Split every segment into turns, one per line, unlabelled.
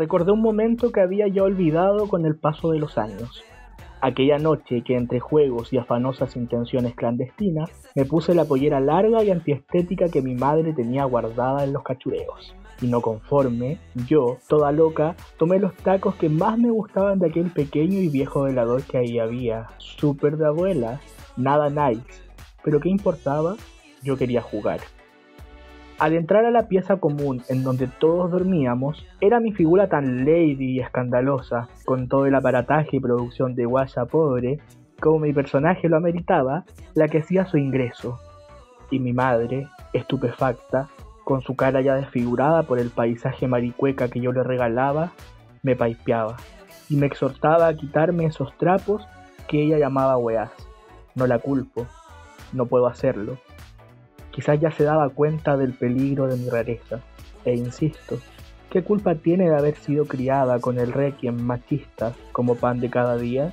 Recordé un momento que había ya olvidado con el paso de los años. Aquella noche que entre juegos y afanosas intenciones clandestinas me puse la pollera larga y antiestética que mi madre tenía guardada en los cachureos. Y no conforme, yo, toda loca, tomé los tacos que más me gustaban de aquel pequeño y viejo velador que ahí había. Súper de abuela, nada nice. Pero ¿qué importaba? Yo quería jugar. Al entrar a la pieza común en donde todos dormíamos, era mi figura tan lady y escandalosa, con todo el aparataje y producción de guaya pobre, como mi personaje lo ameritaba, la que hacía su ingreso. Y mi madre, estupefacta, con su cara ya desfigurada por el paisaje maricueca que yo le regalaba, me paipeaba y me exhortaba a quitarme esos trapos que ella llamaba weas. No la culpo, no puedo hacerlo Quizás ya se daba cuenta del peligro de mi rareza. E insisto, ¿qué culpa tiene de haber sido criada con el requiem machista como pan de cada día?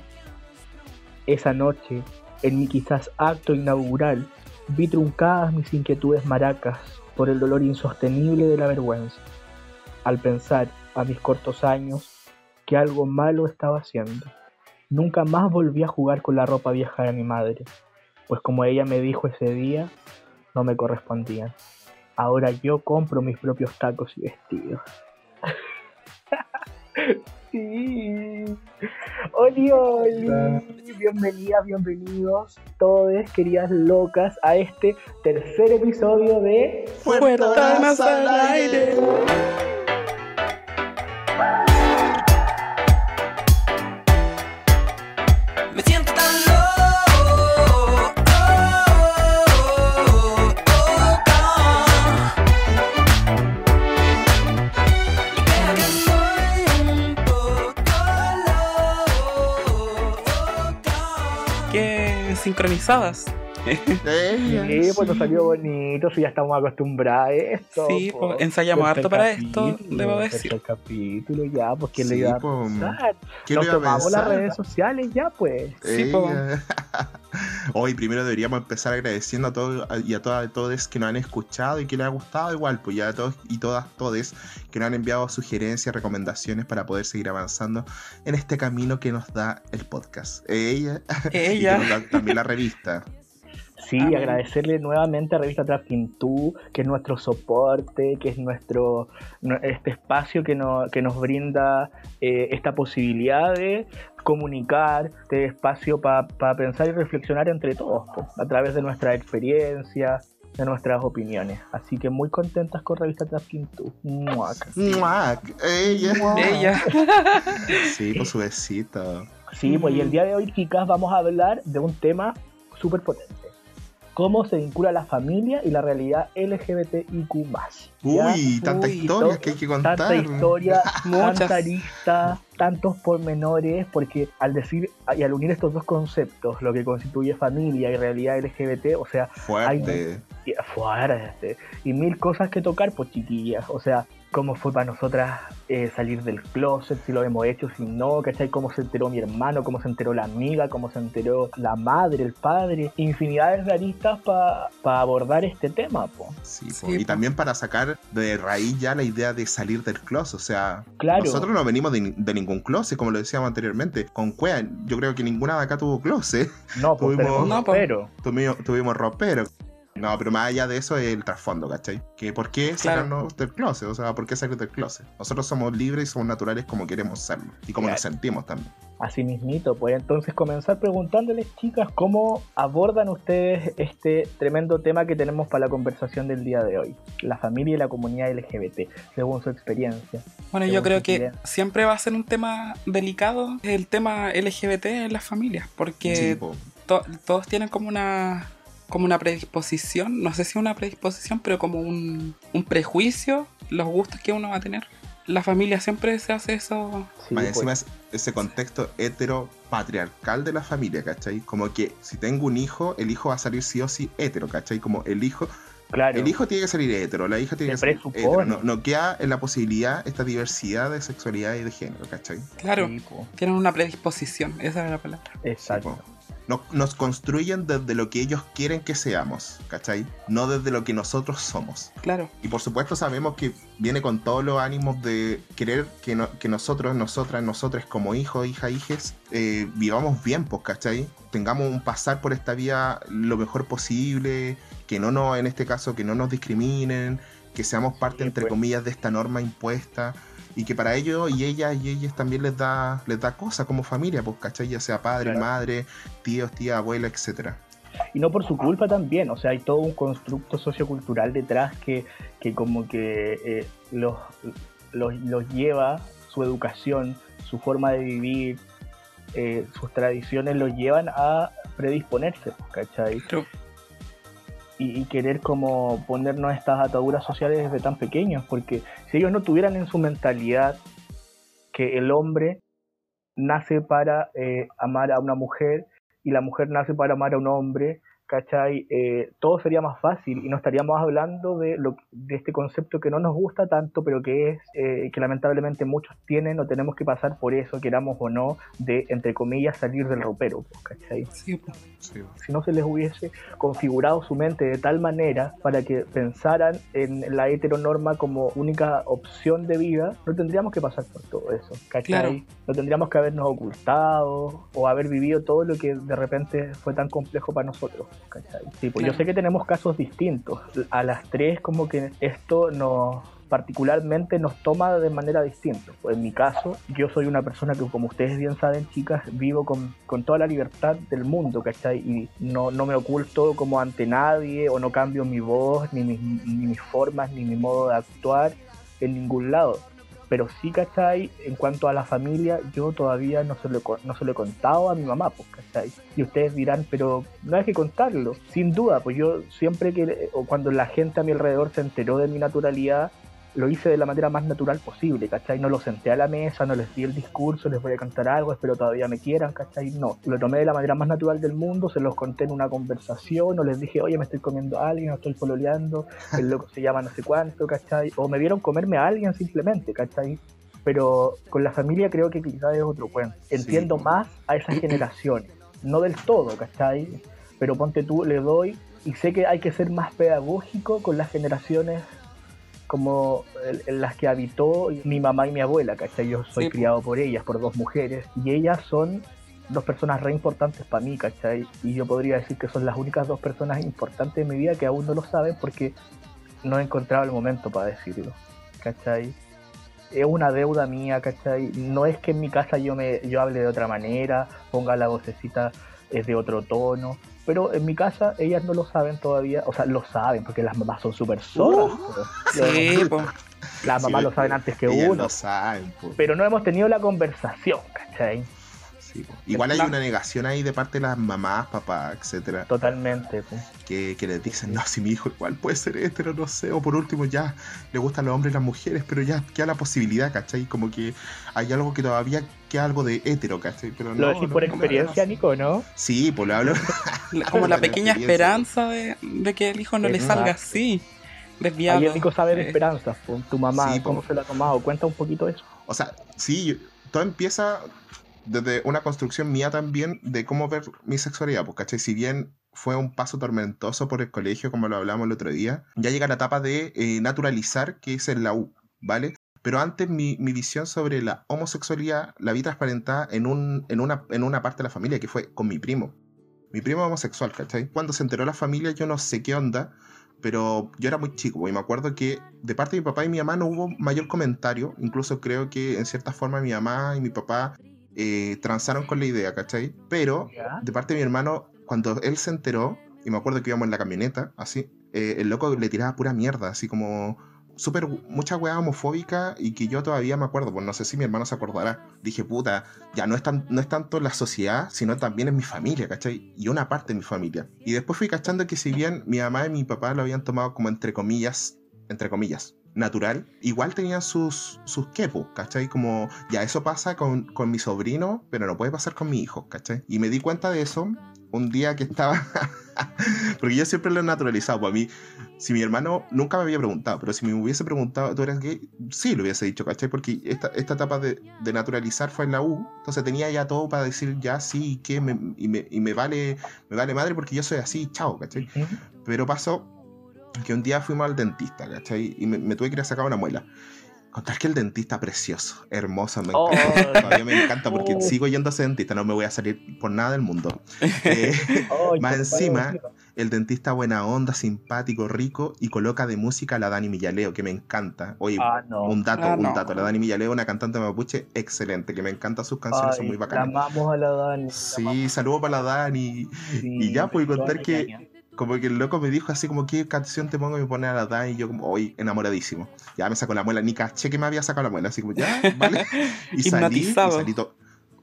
Esa noche, en mi quizás acto inaugural, vi truncadas mis inquietudes maracas por el dolor insostenible de la vergüenza, al pensar, a mis cortos años, que algo malo estaba haciendo. Nunca más volví a jugar con la ropa vieja de mi madre, pues como ella me dijo ese día, no me correspondían. Ahora yo compro mis propios tacos y vestidos. sí. Oli, oli. Bienvenidas, bienvenidos todos, queridas locas, a este tercer episodio de
Puertas al aire. Sincronizadas.
Sí, pues nos salió bonito, si ya estamos acostumbrados a esto.
Sí, pues, ensayamos harto para esto, debo decir.
El capítulo ya, pues ¿quién le iba a pensar? Nos tomamos las redes sociales ya, pues.
Sí, pues. Hoy primero deberíamos empezar agradeciendo a todos y a todas todos que nos han escuchado y que les ha gustado igual, pues ya a todos y todas todes que nos han enviado sugerencias, recomendaciones para poder seguir avanzando en este camino que nos da el podcast. Ella,
Ella.
y también la revista.
Sí, agradecerle nuevamente a Revista Trafking 2, que es nuestro soporte, que es nuestro este espacio que, que nos brinda eh, esta posibilidad de comunicar, este espacio para pensar y reflexionar entre todos, a través de nuestra experiencia, de nuestras opiniones. Así que muy contentas con Revista Trafking 2.
Muac. Muac. Ella.
Ella.
sí, con su besito.
Sí, pues y el día de hoy, chicas, vamos a hablar de un tema súper potente cómo se vincula la familia y la realidad LGBTIQ.
Uy, tanta historia que hay que contar.
Tanta historia, tanta lista, tantos pormenores, porque al decir y al unir estos dos conceptos, lo que constituye familia y realidad LGBT, o sea,
fuerte.
Hay, fuerte. Y mil cosas que tocar, pues chiquillas. O sea, cómo fue para nosotras eh, salir del closet, si lo hemos hecho, si no, ¿cachai? Cómo se enteró mi hermano, cómo se enteró la amiga, cómo se enteró la madre, el padre, infinidades de aristas para abordar este tema, po.
Sí, y también para sacar de raíz ya la idea de salir del closet, o sea,
claro.
nosotros no venimos de, ningún closet, como lo decíamos anteriormente, con Cuea, yo creo que ninguna de acá tuvo closet.
No, pues tuvimos, no, ropero.
Tuvimos, tuvimos ropero. No, pero más allá de eso es el trasfondo, ¿cachai? Que por qué sacarnos del closet, o sea, por qué salir del closet. Nosotros somos libres y somos naturales como queremos serlo y como nos sentimos también.
Así mismito, pues entonces comenzar preguntándoles, chicas, cómo abordan ustedes este tremendo tema que tenemos para la conversación del día de hoy, la familia y la comunidad LGBT, según su experiencia.
Bueno, yo creo que siempre va a ser un tema delicado el tema LGBT en las familias, porque todos tienen como una como una predisposición, no sé si una predisposición, pero como un, prejuicio, los gustos que uno va a tener. La familia siempre se hace eso.
Más pues. encima es ese contexto heteropatriarcal de la familia, ¿cachai? Como que si tengo un hijo, el hijo va a salir sí o sí hetero, ¿cachai? Como el hijo
Claro.
El hijo tiene que salir hetero, la hija tiene que salir hetero. No, queda en la posibilidad esta diversidad de sexualidad y de género, ¿cachai?
Claro, tienen una predisposición, esa es la palabra.
Exacto.
Nos construyen desde lo que ellos quieren que seamos, ¿cachai? No desde lo que nosotros somos.
Claro.
Y por supuesto sabemos que viene con todos los ánimos de querer que, que nosotros, nosotras, nosotros como hijos, hijas, hijes, eh, vivamos bien, pues, ¿cachai? Tengamos un pasar por esta vía lo mejor posible, que no nos, en este caso, que no nos discriminen, que seamos parte, entre pues. comillas, de esta norma impuesta y que para ellos y ellas y ellas también les da les da cosa como familia, pues, ¿cachai? Ya sea padre, madre, tíos, tía, abuela, etcétera.
Y no por su culpa también, o sea, hay todo un constructo sociocultural detrás que, que como que eh, los, los, lleva, su educación, su forma de vivir, eh, sus tradiciones los llevan a predisponerse, pues, ¿cachai? Y, querer como ponernos estas ataduras sociales desde tan pequeños, porque si ellos no tuvieran en su mentalidad que el hombre nace para eh, amar a una mujer y la mujer nace para amar a un hombre, ¿cachai? Eh, todo sería más fácil y no estaríamos hablando de, lo, de este concepto que no nos gusta tanto, pero que es eh, que lamentablemente muchos tienen o tenemos que pasar por eso, queramos o no, de, entre comillas, salir del ropero, ¿cachai? Sí, Si no se les hubiese configurado su mente de tal manera para que pensaran en la heteronorma como única opción de vida, no tendríamos que pasar por todo eso, ¿cachai? No tendríamos que habernos ocultado o haber vivido todo lo que de repente fue tan complejo para nosotros. Sí, pues yo sé que tenemos casos distintos. A las tres como que esto nos particularmente nos toma de manera distinta. Pues en mi caso, yo soy una persona que, como ustedes bien saben, chicas, vivo con, toda la libertad del mundo, ¿cachai? Y no, no me oculto como ante nadie o no cambio mi voz, ni ni mis formas, ni mi modo de actuar en ningún lado. Pero sí, ¿cachai? En cuanto a la familia, yo todavía no se lo, no se lo he contado a mi mamá, pues, ¿cachai? Y ustedes dirán, pero no hay que contarlo. Sin duda, pues yo siempre que, o cuando la gente a mi alrededor se enteró de mi naturalidad, lo hice de la manera más natural posible, ¿cachai? No lo senté a la mesa, no les di el discurso, les voy a cantar algo, espero todavía me quieran, ¿cachai? No, lo tomé de la manera más natural del mundo, se los conté en una conversación, o les dije, oye, me estoy comiendo a alguien, o estoy pololeando, el loco se llama no sé cuánto, ¿cachai? O me vieron comerme a alguien simplemente, ¿cachai? Pero con la familia creo que quizás es otro cuento. Entiendo más a esas generaciones, no del todo, ¿cachai? Pero ponte tú, le doy y sé que hay que ser más pedagógico con las generaciones como en las que habitó mi mamá y mi abuela, ¿cachai? Yo soy criado por ellas, por dos mujeres, y ellas son dos personas re importantes para mí, ¿cachai? Y yo podría decir que son las únicas dos personas importantes en mi vida que aún no lo saben porque no he encontrado el momento para decirlo, ¿cachai? Es una deuda mía, ¿cachai? No es que en mi casa yo, me, yo hable de otra manera, ponga la vocecita es de otro tono, pero en mi casa ellas no lo saben todavía, o sea, lo saben porque las mamás son súper sordas. Uh, sí, Las mamás lo saben antes que uno. Lo saben, Pero no hemos tenido la conversación, ¿cachai?
Igual hay una negación ahí de parte de las mamás, papás, etcétera.
Totalmente.
Que, que, les dicen, no, si mi hijo igual puede ser hétero, no sé. O por último, ya le gustan los hombres y las mujeres, pero ya queda la posibilidad, ¿cachai? Como que hay algo que todavía queda algo de hétero, ¿cachai? Pero
lo decís por experiencia, Nico, ¿no?
Sí, pues lo hablo.
Como la pequeña esperanza de, que el hijo no le salga así. Desviado.
Nico sabe de esperanzas, tu mamá, ¿cómo se la ha tomado? Cuenta un poquito eso.
O sea, sí, todo empieza desde una construcción mía también de cómo ver mi sexualidad, pues, ¿cachai? Si bien fue un paso tormentoso por el colegio, como lo hablamos el otro día, ya llega la etapa de eh, naturalizar, que es en la U, ¿vale? Pero antes mi, visión sobre la homosexualidad la vi transparentada en, un, en, una, en una parte de la familia, que fue con mi primo. Mi primo homosexual, ¿cachai? Cuando se enteró la familia, yo no sé qué onda, pero yo era muy chico y me acuerdo que de parte de mi papá y mi mamá no hubo mayor comentario, incluso creo que en cierta forma mi mamá y mi papá eh, transaron con la idea, ¿cachai? Pero de parte de mi hermano, cuando él se enteró, y me acuerdo que íbamos en la camioneta, así, eh, el loco le tiraba pura mierda, así como súper mucha weá homofóbica y que yo todavía me acuerdo, pues no sé si mi hermano se acordará. Dije, puta, ya no es, tan, no es tanto la sociedad, sino también es mi familia, ¿cachai? Y una parte de mi familia. Y después fui cachando que si bien mi mamá y mi papá lo habían tomado como entre comillas, entre comillas, natural, igual tenían sus, sus quepos, ¿cachai? Como, ya eso pasa con, con mi sobrino, pero no puede pasar con mi hijo, ¿cachai? Y me di cuenta de eso un día que estaba Porque yo siempre lo he naturalizado. Para mí, si mi hermano nunca me había preguntado, pero si me hubiese preguntado, ¿tú eras gay? Sí, lo hubiese dicho, ¿cachai? Porque esta, esta etapa de, de, naturalizar fue en la U. Entonces tenía ya todo para decir ya sí, que me, y, me, y me, vale, me vale madre porque yo soy así, chao, ¿cachai? Pero pasó que un día fuimos al dentista, ¿cachai? Y me, me tuve que ir a sacar una muela. Contar que el dentista precioso, hermoso, me
Oh.
encanta. Todavía me encanta porque
Oh.
sigo yendo a ese dentista, no me voy a salir por nada del mundo. Eh,
Ay,
Más encima, el dentista buena onda, simpático, rico y coloca de música a la Dani Millaleo, que me encanta. Oye,
Ah, no.
un dato,
Ah,
un
no.
dato. La Dani Millaleo, una cantante mapuche excelente, que me encantan sus canciones, son muy
la
bacanas.
amamos a la Dani. la
Sí, saludo para la Dani.
sí,
y ya, pues,
toda
contar que-
caña.
Como que el loco me dijo así como, ¿qué canción te pongo? Y me pone a la Dani y yo como, hoy enamoradísimo. Ya me sacó la muela, ni caché que me había sacado la muela, así como, ya, vale. Y salí, y
Hipnotizado.
salí to-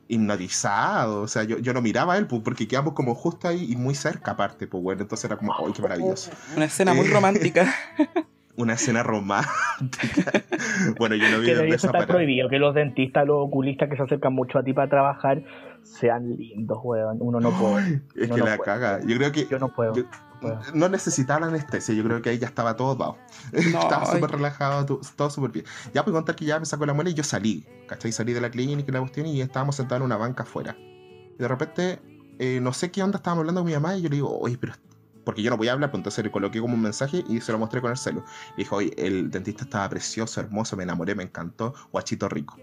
hipnotizado, o sea, yo, yo no miraba a él, pues, porque quedamos como justo ahí y muy cerca aparte, pues bueno, entonces era como, ¡ay, qué maravilloso!
Una escena muy
Eh.
romántica.
Una escena romántica. bueno, yo no vi
Que
de
eso está
para.
prohibido, que los dentistas, los oculistas que se acercan mucho a ti para trabajar sean lindos, weón. Uno no puede.
Es que
no
la caga. Yo creo que
Yo no puedo.
Yo-
puedo.
no necesitaba la anestesia, yo creo que ahí ya estaba todo dado.
No,
estaba súper relajado, todo súper bien. Ya puedo contar que ya me sacó la muela y yo salí, ¿cachai? Salí de la clínica y la cuestión y estábamos sentados en una banca afuera. Y de repente, eh, no sé qué onda, estábamos hablando con mi mamá y yo le digo, oye, pero... Porque yo no podía hablar, pues entonces le coloqué como un mensaje y se lo mostré con el celo. Le dijo, oye, el dentista estaba precioso, hermoso, me enamoré, me encantó, guachito rico.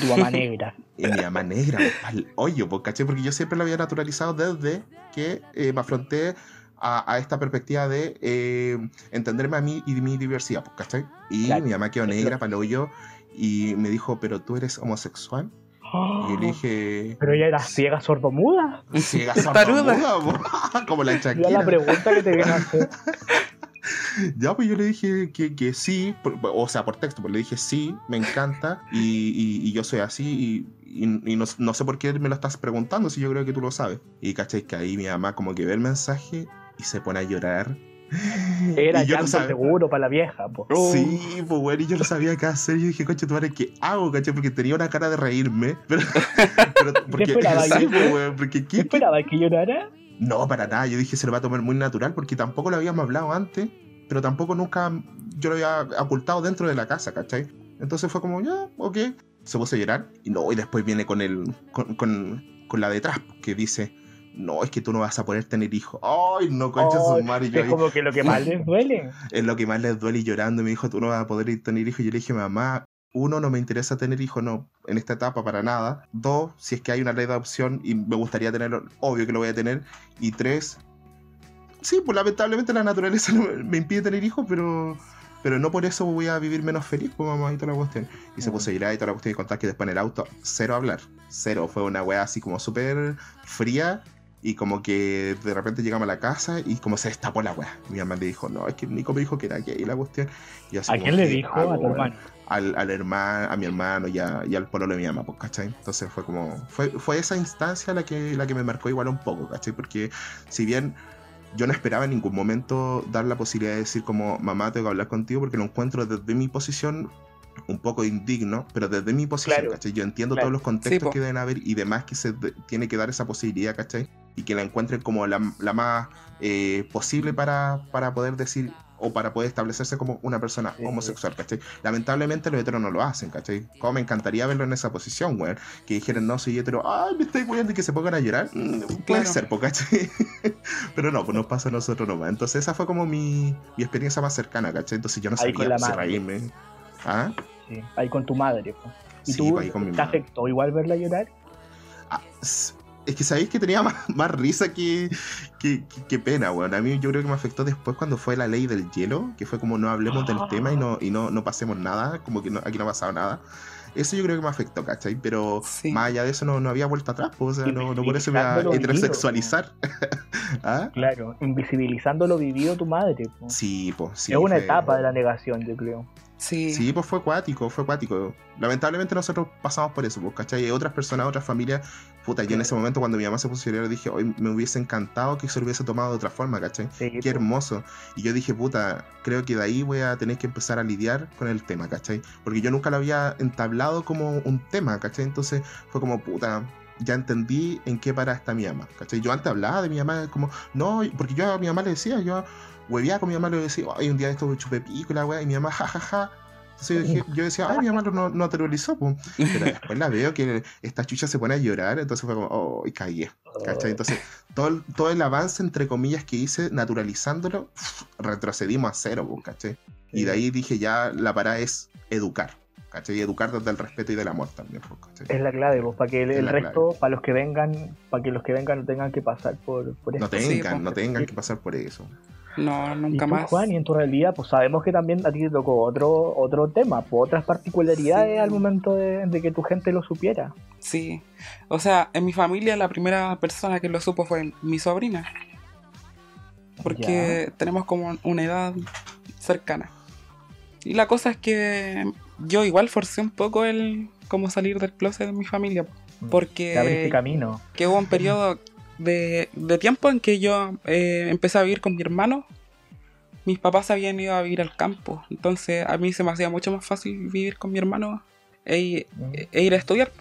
Tu mamá negra.
Y mi mamá negra, pa'l hoyo, pues, ¿cachai? Porque yo siempre lo había naturalizado desde que eh, me afronté a, a esta perspectiva de eh, entenderme a mí y mi diversidad, pues, ¿cachai? Y
Claro.
mi mamá quedó negra para el hoyo y me dijo, ¿pero tú eres homosexual? Y yo le dije,
Pero ella era ciega, sordomuda.
ciega sordomuda, po", como la
Ya la pregunta que te viene a hacer.
Ya, pues yo le dije que, que sí, por- o sea, por texto, pues le dije sí, me encanta y, y- y yo soy así y, y- y no, no sé por qué me lo estás preguntando si yo creo que tú lo sabes. Y cachai que ahí mi mamá como que ve el mensaje y se pone a llorar.
Era
yo no
llanto
sabía.
seguro para la vieja, po.
Oh.
Sí, pues bueno, y yo no sabía qué hacer. Yo dije, coche, tu madre, ¿qué hago, cachai? Porque tenía una cara de reírme. Pero, pero porque,
esperaba
sí, pues, weón, porque
¿Qué
¿qué, qué
esperaba que llorara?
No, para nada. Yo dije, se lo va a tomar muy natural porque tampoco lo habíamos hablado antes, pero tampoco nunca yo lo había ocultado dentro de la casa, ¿cachai? Entonces fue como, ya, ok. Se puso a llorar y no, y después viene con el, con, con, con la detrás que dice, no, es que tú no vas a poder tener hijos. Ay, no, concha
Oh,
su madre. yo
es
ahí-
como que lo que más les duele.
es lo que más les duele y llorando. y Me dijo, tú no vas a poder tener hijos. Y yo le dije, mamá, uno, no me interesa tener hijos, no, en esta etapa para nada. Dos, si es que hay una ley de adopción y me gustaría tenerlo, obvio que lo voy a tener. Y tres, sí, pues lamentablemente la naturaleza no me impide tener hijos, pero, pero no por eso voy a vivir menos feliz, pues mamá, y toda la cuestión. Y se puso a llorar y toda la cuestión y contar que después en el auto, cero hablar, cero. Fue una wea así como súper fría. Y como que de repente llegamos a la casa y como se destapó la weá. Mi mamá le dijo, no, es que Nico me dijo que era gay la cuestión. Y así
¿A quién le dijo? A tu hermano.
Al, al hermano, a mi hermano y, a- y al pololo de mi mamá, pues, ¿cachai? Entonces fue como, fue, fue esa instancia la que, la que me marcó igual un poco, ¿cachai? Porque si bien yo no esperaba en ningún momento dar la posibilidad de decir como, mamá, tengo que hablar contigo porque lo encuentro desde mi posición un poco indigno, pero desde mi posición,
Claro.
¿cachai? Yo entiendo
Claro.
todos los contextos
Sí,
que deben haber y demás que se de- tiene que dar esa posibilidad, ¿cachai? Y que la encuentren como la, la más eh, posible para, para poder decir o para poder establecerse como una persona homosexual, ¿cachai? Lamentablemente los heteros no lo hacen, ¿cachai? Como me encantaría verlo en esa posición, weón. Que dijeran, no, soy hetero, ay, me estoy cuidando y que se pongan a llorar. Mm, Puede
Claro.
ser, ¿cachai? Pero no, pues nos pasa a nosotros nomás. Entonces esa fue como mi, mi experiencia más cercana, ¿cachai? Entonces yo no
Ahí
sabía
la
si reírme. ¿Ah?
Sí, ahí con tu madre. ¿Y
Sí,
tú
pues, ahí con mi
te
madre.
afectó igual verla llorar?
Ah, es que sabéis que tenía más, más risa que, que, que- que pena, weón. A mí yo creo que me afectó después cuando fue la ley del hielo, que fue como no hablemos del tema y no, y no, no pasemos nada, como que no- aquí no ha pasado nada. Eso yo creo que me afectó, ¿cachai? Pero
Sí.
más allá de eso no, no había vuelta atrás, pues, o sea, no, no por eso me iba a heterosexualizar. ¿Ah?
Claro, invisibilizando lo vivido tu madre. po.
Sí, pues sí.
es una
fue-
etapa de la negación, yo creo.
Sí.
Sí, pues fue acuático, fue acuático. Lamentablemente nosotros pasamos por eso, pues, ¿cachai? Y otras personas, otras familias, puta, yo en ese momento cuando mi mamá se puso a llorar dije, hoy me hubiese encantado que se lo hubiese tomado de otra forma, ¿cachai?
Sí,
Qué
po.
hermoso. Y yo dije, puta, creo que de ahí voy a tener que empezar a lidiar con el tema, ¿cachai? Porque yo nunca lo había entablado como un tema, ¿cachai? Entonces fue como, puta, ya entendí en qué para está mi mamá. ¿cachai? Yo antes hablaba de mi mamá como, no, porque yo a mi mamá le decía, yo hueveaba con mi mamá, le decía, ay, un día esto me chupé pico la weá, y mi mamá, jajaja. Ja, ja. Entonces yo, decía, ay, mi mamá no, no naturalizó, pues. pero después la veo que esta chucha se pone a llorar, entonces fue como, oh, y caí. ¿cachai? Entonces, todo, todo el avance, entre comillas, que hice naturalizándolo, retrocedimos a cero, pues, ¿cachai? Y de ahí dije, ya la parada es educar. ¿cachai? Y educar desde el respeto y del amor también.
Pues, es la clave, pues, para que el, resto, para los que vengan, para que los que vengan no tengan que pasar por, por
eso. No tengan, no tengan que pasar por eso.
No, nunca
¿Y
más.
Juan, y en tu realidad, pues sabemos que también a ti te tocó otro, otro tema, pues, otras particularidades al momento de, que tu gente lo supiera.
Sí, o sea, en mi familia la primera persona que lo supo fue mi sobrina. Porque tenemos como una edad cercana. Y la cosa es que yo igual forcé un poco el cómo salir del closet de mi familia. Mm. Porque.
Te camino.
Que hubo un periodo de, tiempo en que yo eh, empecé a vivir con mi hermano. Mis papás habían ido a vivir al campo. Entonces a mí se me hacía mucho más fácil vivir con mi hermano e, mm. e ir a estudiar.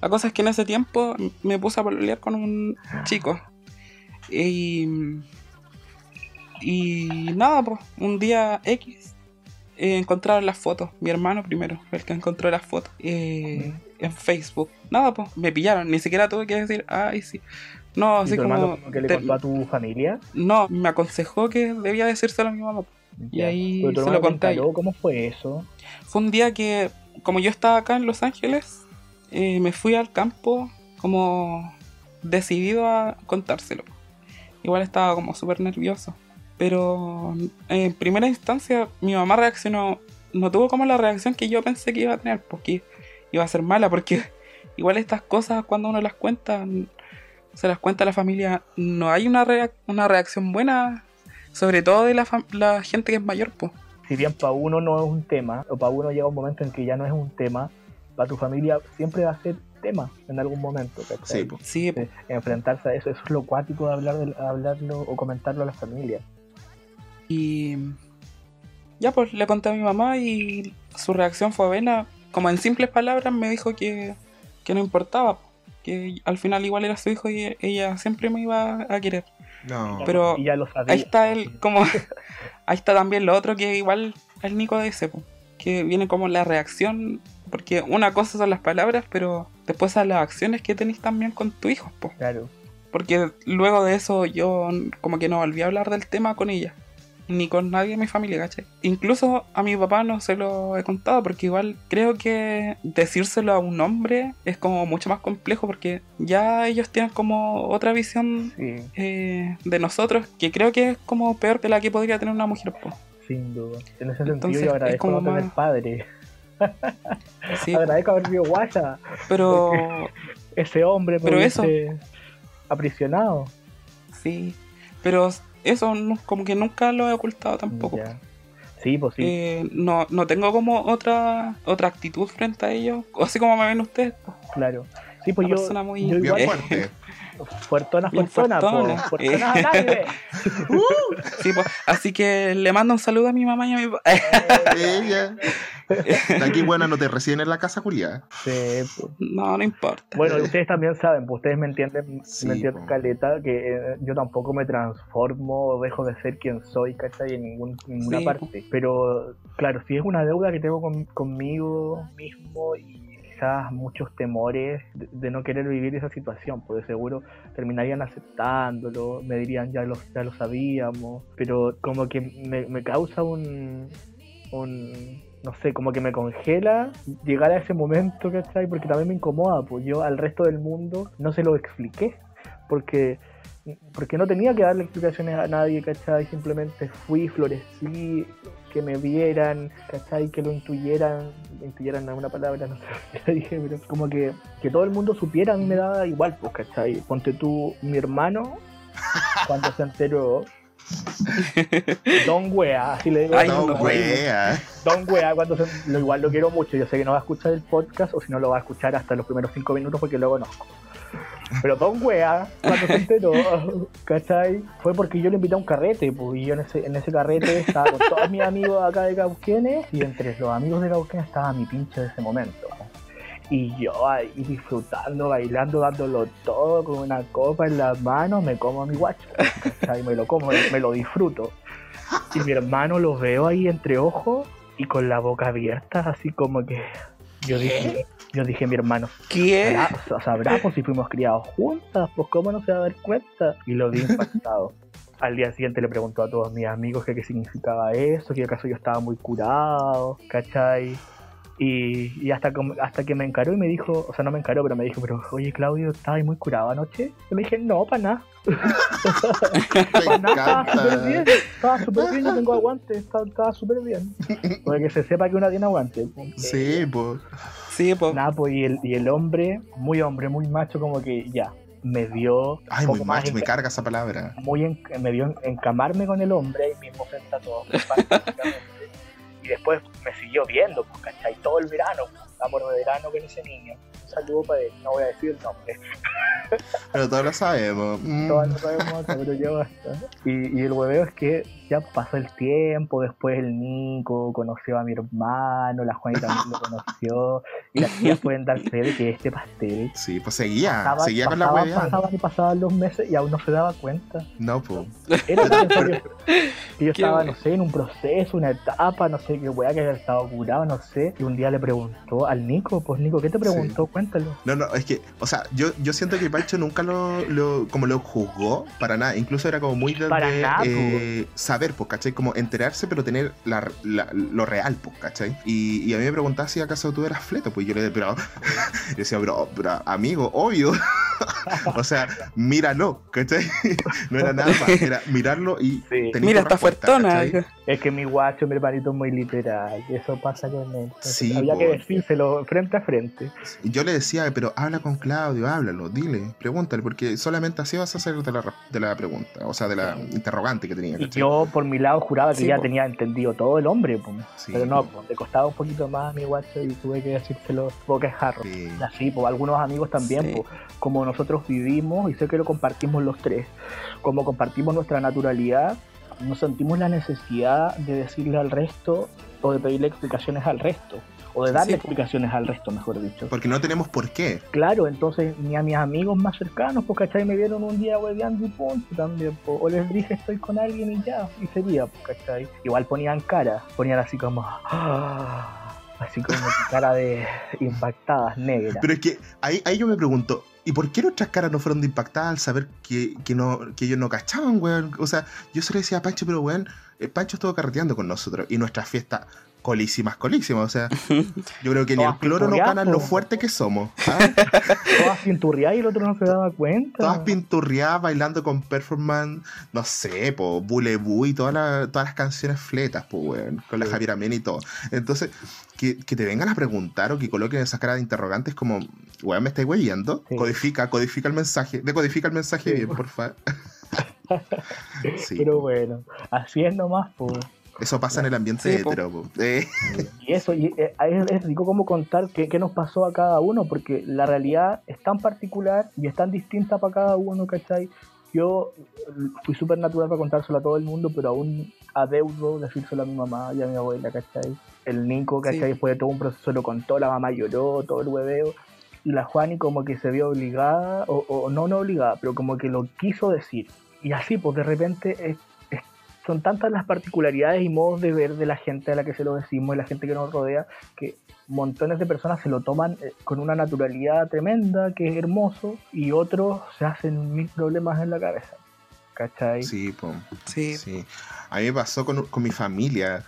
La cosa es que en ese tiempo me puse a pelear con un chico. Y, y nada, pues, un día X eh, encontraron las fotos. Mi hermano primero el que encontró las fotos eh, en Facebook. Nada, pues me pillaron. Ni siquiera tuve que decir, ay, sí. No, así como.
que le contó a tu familia?
No, me aconsejó que debía decírselo a mi mamá. Y ahí se lo conté.
¿Cómo fue eso?
Fue un día que, como yo estaba acá en Los Ángeles, eh, me fui al campo como decidido a contárselo. Igual estaba como súper nervioso. Pero en primera instancia mi mamá reaccionó, no tuvo como la reacción que yo pensé que iba a tener, porque iba a ser mala, porque igual estas cosas cuando uno las cuenta, se las cuenta a la familia, no hay una, una reacción buena, sobre todo de la, la gente que es mayor. Pues.
Si bien para uno no es un tema, o para uno llega un momento en que ya no es un tema, para tu familia siempre va a ser tema en algún momento.
Sí, sí,
Enfrentarse a eso, eso es lo cuático de hablar de, hablarlo o comentarlo a la familia.
Y ya pues le conté a mi mamá y su reacción fue buena. Como en simples palabras me dijo que, no importaba, que al final igual era su hijo y ella siempre me iba a querer.
No.
Pero ahí está él, como ahí está también lo otro que igual el Nico dice, que viene como la reacción, porque una cosa son las palabras, pero después son las acciones que tenéis también con tu hijo, pues.
Claro.
Porque luego de eso yo como que no volví a hablar del tema con ella ni con nadie de mi familia, ¿cachai? Incluso a mi papá no se lo he contado porque igual creo que decírselo a un hombre es como mucho más complejo porque ya ellos tienen como otra visión eh, de nosotros que creo que es como peor que la que podría tener una mujer.
Sin duda. En ese sentido yo agradezco no tener padre. sí. agradezco haber sido guaya.
Pero...
Ese hombre
pero eso
aprisionado.
Sí, pero eso como que nunca lo he ocultado tampoco.
Sí, pues sí.
Eh, no, no tengo como otra otra actitud frente a ellos, así como me ven ustedes.
Claro. Sí, pues yo,
persona muy
yo igual, fuerte.
Fuertona, fuertona, fuertona.
uh, sí, pues, así que le mando un saludo a mi mamá y a mi papá.
Aquí, bueno, no te reciben en la casa, Julia.
Sí,
pues. No, no importa.
Bueno, ustedes también saben, pues ustedes me entienden, me entienden, Caleta, que eh, yo tampoco me transformo o dejo de ser quien soy, ¿cachai? En ningún, ninguna parte. Pero, claro, si es una deuda que tengo conmigo mismo y quizás muchos temores de, no querer vivir esa situación, porque seguro terminarían aceptándolo, me dirían ya lo, ya lo sabíamos, pero como que me, causa un, un, no sé, como que me congela llegar a ese momento, ¿cachai? Porque también me incomoda, pues yo al resto del mundo no se lo expliqué, porque porque no tenía que darle explicaciones a nadie, ¿cachai? Simplemente fui, florecí, que me vieran, ¿cachai? Que lo intuyeran, intuyeran alguna palabra, no sé qué dije, pero como que, que todo el mundo supiera, me daba igual, pues, ¿cachai? Ponte tú, mi hermano, cuando se enteró, Don Wea, así le digo.
don Wea.
Don Wea, cuando se, lo, igual lo quiero mucho. Yo sé que no va a escuchar el podcast o si no lo va a escuchar hasta los primeros cinco minutos porque lo conozco. Pero Don Wea, cuando se enteró, ¿cachai? Fue porque yo le invité a un carrete, pues, y yo en ese, en ese carrete estaba con todos mis amigos acá de Cauquenes, y entre los amigos de Cauquenes estaba mi pinche de ese momento. Y yo ahí disfrutando, bailando, dándolo todo con una copa en las manos, me como a mi guacho. Y me lo como, me lo disfruto. Y mi hermano lo veo ahí entre ojos y con la boca abierta, así como que yo dije, yo dije, mi hermano,
¿qué?
Sabrá, pues si fuimos criados juntas, pues cómo no se va a dar cuenta. Y lo vi impactado. Al día siguiente le preguntó a todos mis amigos que qué significaba eso, que acaso yo estaba muy curado, ¿cachai? Y, y, hasta, hasta que me encaró y me dijo, o sea, no me encaró, pero me dijo, pero oye Claudio, ¿estabas muy curado anoche? Yo le dije, no, para nada. para nada, estaba súper bien, estaba súper bien, yo tengo aguante, estaba súper bien. Para que se sepa que una tiene aguante.
Sí, pues.
Sí, pues.
Nada, pues, y el, y el hombre, muy hombre, muy macho, como que ya, me dio.
Ay, muy macho, me carga esa palabra.
Muy en, me dio encamarme con el hombre y mismo frente a todos. y después me siguió viendo, pues, ¿cachai? Todo el verano, amor de verano con ese niño. Saludo para él, no voy a decir el nombre.
Pero todos lo sabemos.
Mm. Todos lo sabemos, pero ya basta. Y, y el hueveo es que ya pasó el tiempo, después el Nico conoció a mi hermano, la Juanita también lo conoció, y las tías pueden dar fe de que este pastel.
Sí, pues seguía, seguía con la hueá.
Pasaban y pasaban los meses y aún no se daba cuenta.
No, pues.
Era que yo estaba, no sé, en un proceso, una etapa, no sé qué hueá que había estado curado, no sé, y un día le preguntó al Nico, pues Nico, ¿qué te preguntó? Cuéntalo.
No, no, es que, o sea, yo, yo siento que Pancho nunca lo, lo, como lo juzgó para nada, incluso era como muy de,
para nada,
eh, saber, pues, ¿cachai? Como enterarse, pero tener la, la, lo real, pues, ¿cachai? Y, y, a mí me preguntaba si acaso tú eras fleto, pues yo le pero, decía, bro, bro, amigo, obvio. o sea, míralo, ¿cachai? no era nada más, era mirarlo y
sí. Mira, está fuertona.
Es que mi guacho, mi hermanito es muy literal, y eso pasa con él. Sí, había que decírselo frente a frente.
Y yo le decía, pero habla con Claudio, háblalo, dile, pregúntale, porque solamente así vas a hacer de la, de la pregunta, o sea, de la interrogante que tenía.
Y yo, por mi lado, juraba que sí, ya po. tenía entendido todo el hombre, po. Pero no, po, le costaba un poquito más a mi guacho y tuve que decírselo boca jarro. Sí. Así, pues algunos amigos también, pues, como nosotros vivimos, y sé que lo compartimos los tres, como compartimos nuestra naturalidad, no sentimos la necesidad de decirle al resto o de pedirle explicaciones al resto o de darle sí. explicaciones al resto, mejor dicho.
Porque no tenemos por qué.
Claro, entonces ni a mis amigos más cercanos, pues cachai, me vieron un día hueveando y punto también, pues, o les dije estoy con alguien y ya, y sería, pues cachai. Igual ponían cara, ponían así como... ¡Ah! Así como cara de impactadas, negras.
Pero es que ahí, ahí yo me pregunto, ¿Y por qué nuestras caras no fueron de impactadas al saber que, que, no, que ellos no cachaban, weón? O sea, yo se le decía a Pancho, pero weón, Pancho estuvo carreteando con nosotros y nuestra fiesta colísimas, colísimas. O sea, yo creo que ni el cloro no gana lo fuerte que somos. ¿ah?
Todas pinturriadas y el otro no se daba cuenta.
Todas pinturriadas, bailando con performance, no sé, po, Bulebu y todas, la, todas las canciones fletas, po, weón, con la sí. Javier Amén y todo. Entonces, que, que, te vengan a preguntar o que coloquen esa cara de interrogantes como, weón, me estáis weyendo. Sí. Codifica, codifica el mensaje. Decodifica el mensaje sí, bien, por favor.
Pero bueno, así es nomás, pues.
Eso pasa en el ambiente sí, hetero. Eh.
Y eso, y eh, es, es rico como contar qué, qué, nos pasó a cada uno, porque la realidad es tan particular y es tan distinta para cada uno, ¿cachai? Yo fui súper natural para contárselo a todo el mundo, pero aún adeudo decírselo a mi mamá y a mi abuela, ¿cachai? El Nico, ¿cachai? Sí. Después de todo un proceso lo contó, la mamá lloró, todo el hueveo. Y la Juani como que se vio obligada, o, o no, no obligada, pero como que lo quiso decir. Y así, pues de repente es son tantas las particularidades y modos de ver de la gente a la que se lo decimos y la gente que nos rodea que montones de personas se lo toman eh, con una naturalidad tremenda, que es hermoso, y otros se hacen mil problemas en la cabeza. ¿Cachai?
Sí, po. Sí. sí. A mí me pasó con, con mi familia,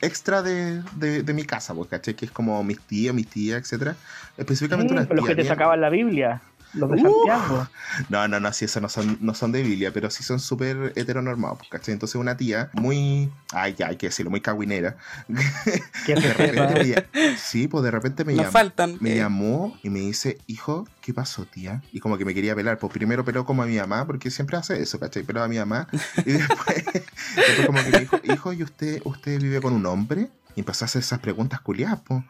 extra de, de, de mi casa, pues, ¿cachai? Que es como mis tías, mis tías, etc. Específicamente
sí,
una
Los que te sacaban la Biblia. Los de Santiago.
No, no, no, sí, eso no son, no son de Biblia, pero sí son súper heteronormados, ¿cachai? Entonces una tía muy, ay, ya hay que decirlo, muy caguinera.
¿Qué
de repente me, sí, pues de repente me
Nos
llamó.
faltan.
Me
eh.
llamó y me dice, hijo, ¿qué pasó, tía? Y como que me quería pelar. Pues primero peló como a mi mamá, porque siempre hace eso, ¿cachai? Peló a mi mamá. Y después, después como que me dijo, hijo, ¿y usted, usted vive con un hombre? Y empezó a hacer esas preguntas culiadas, pues.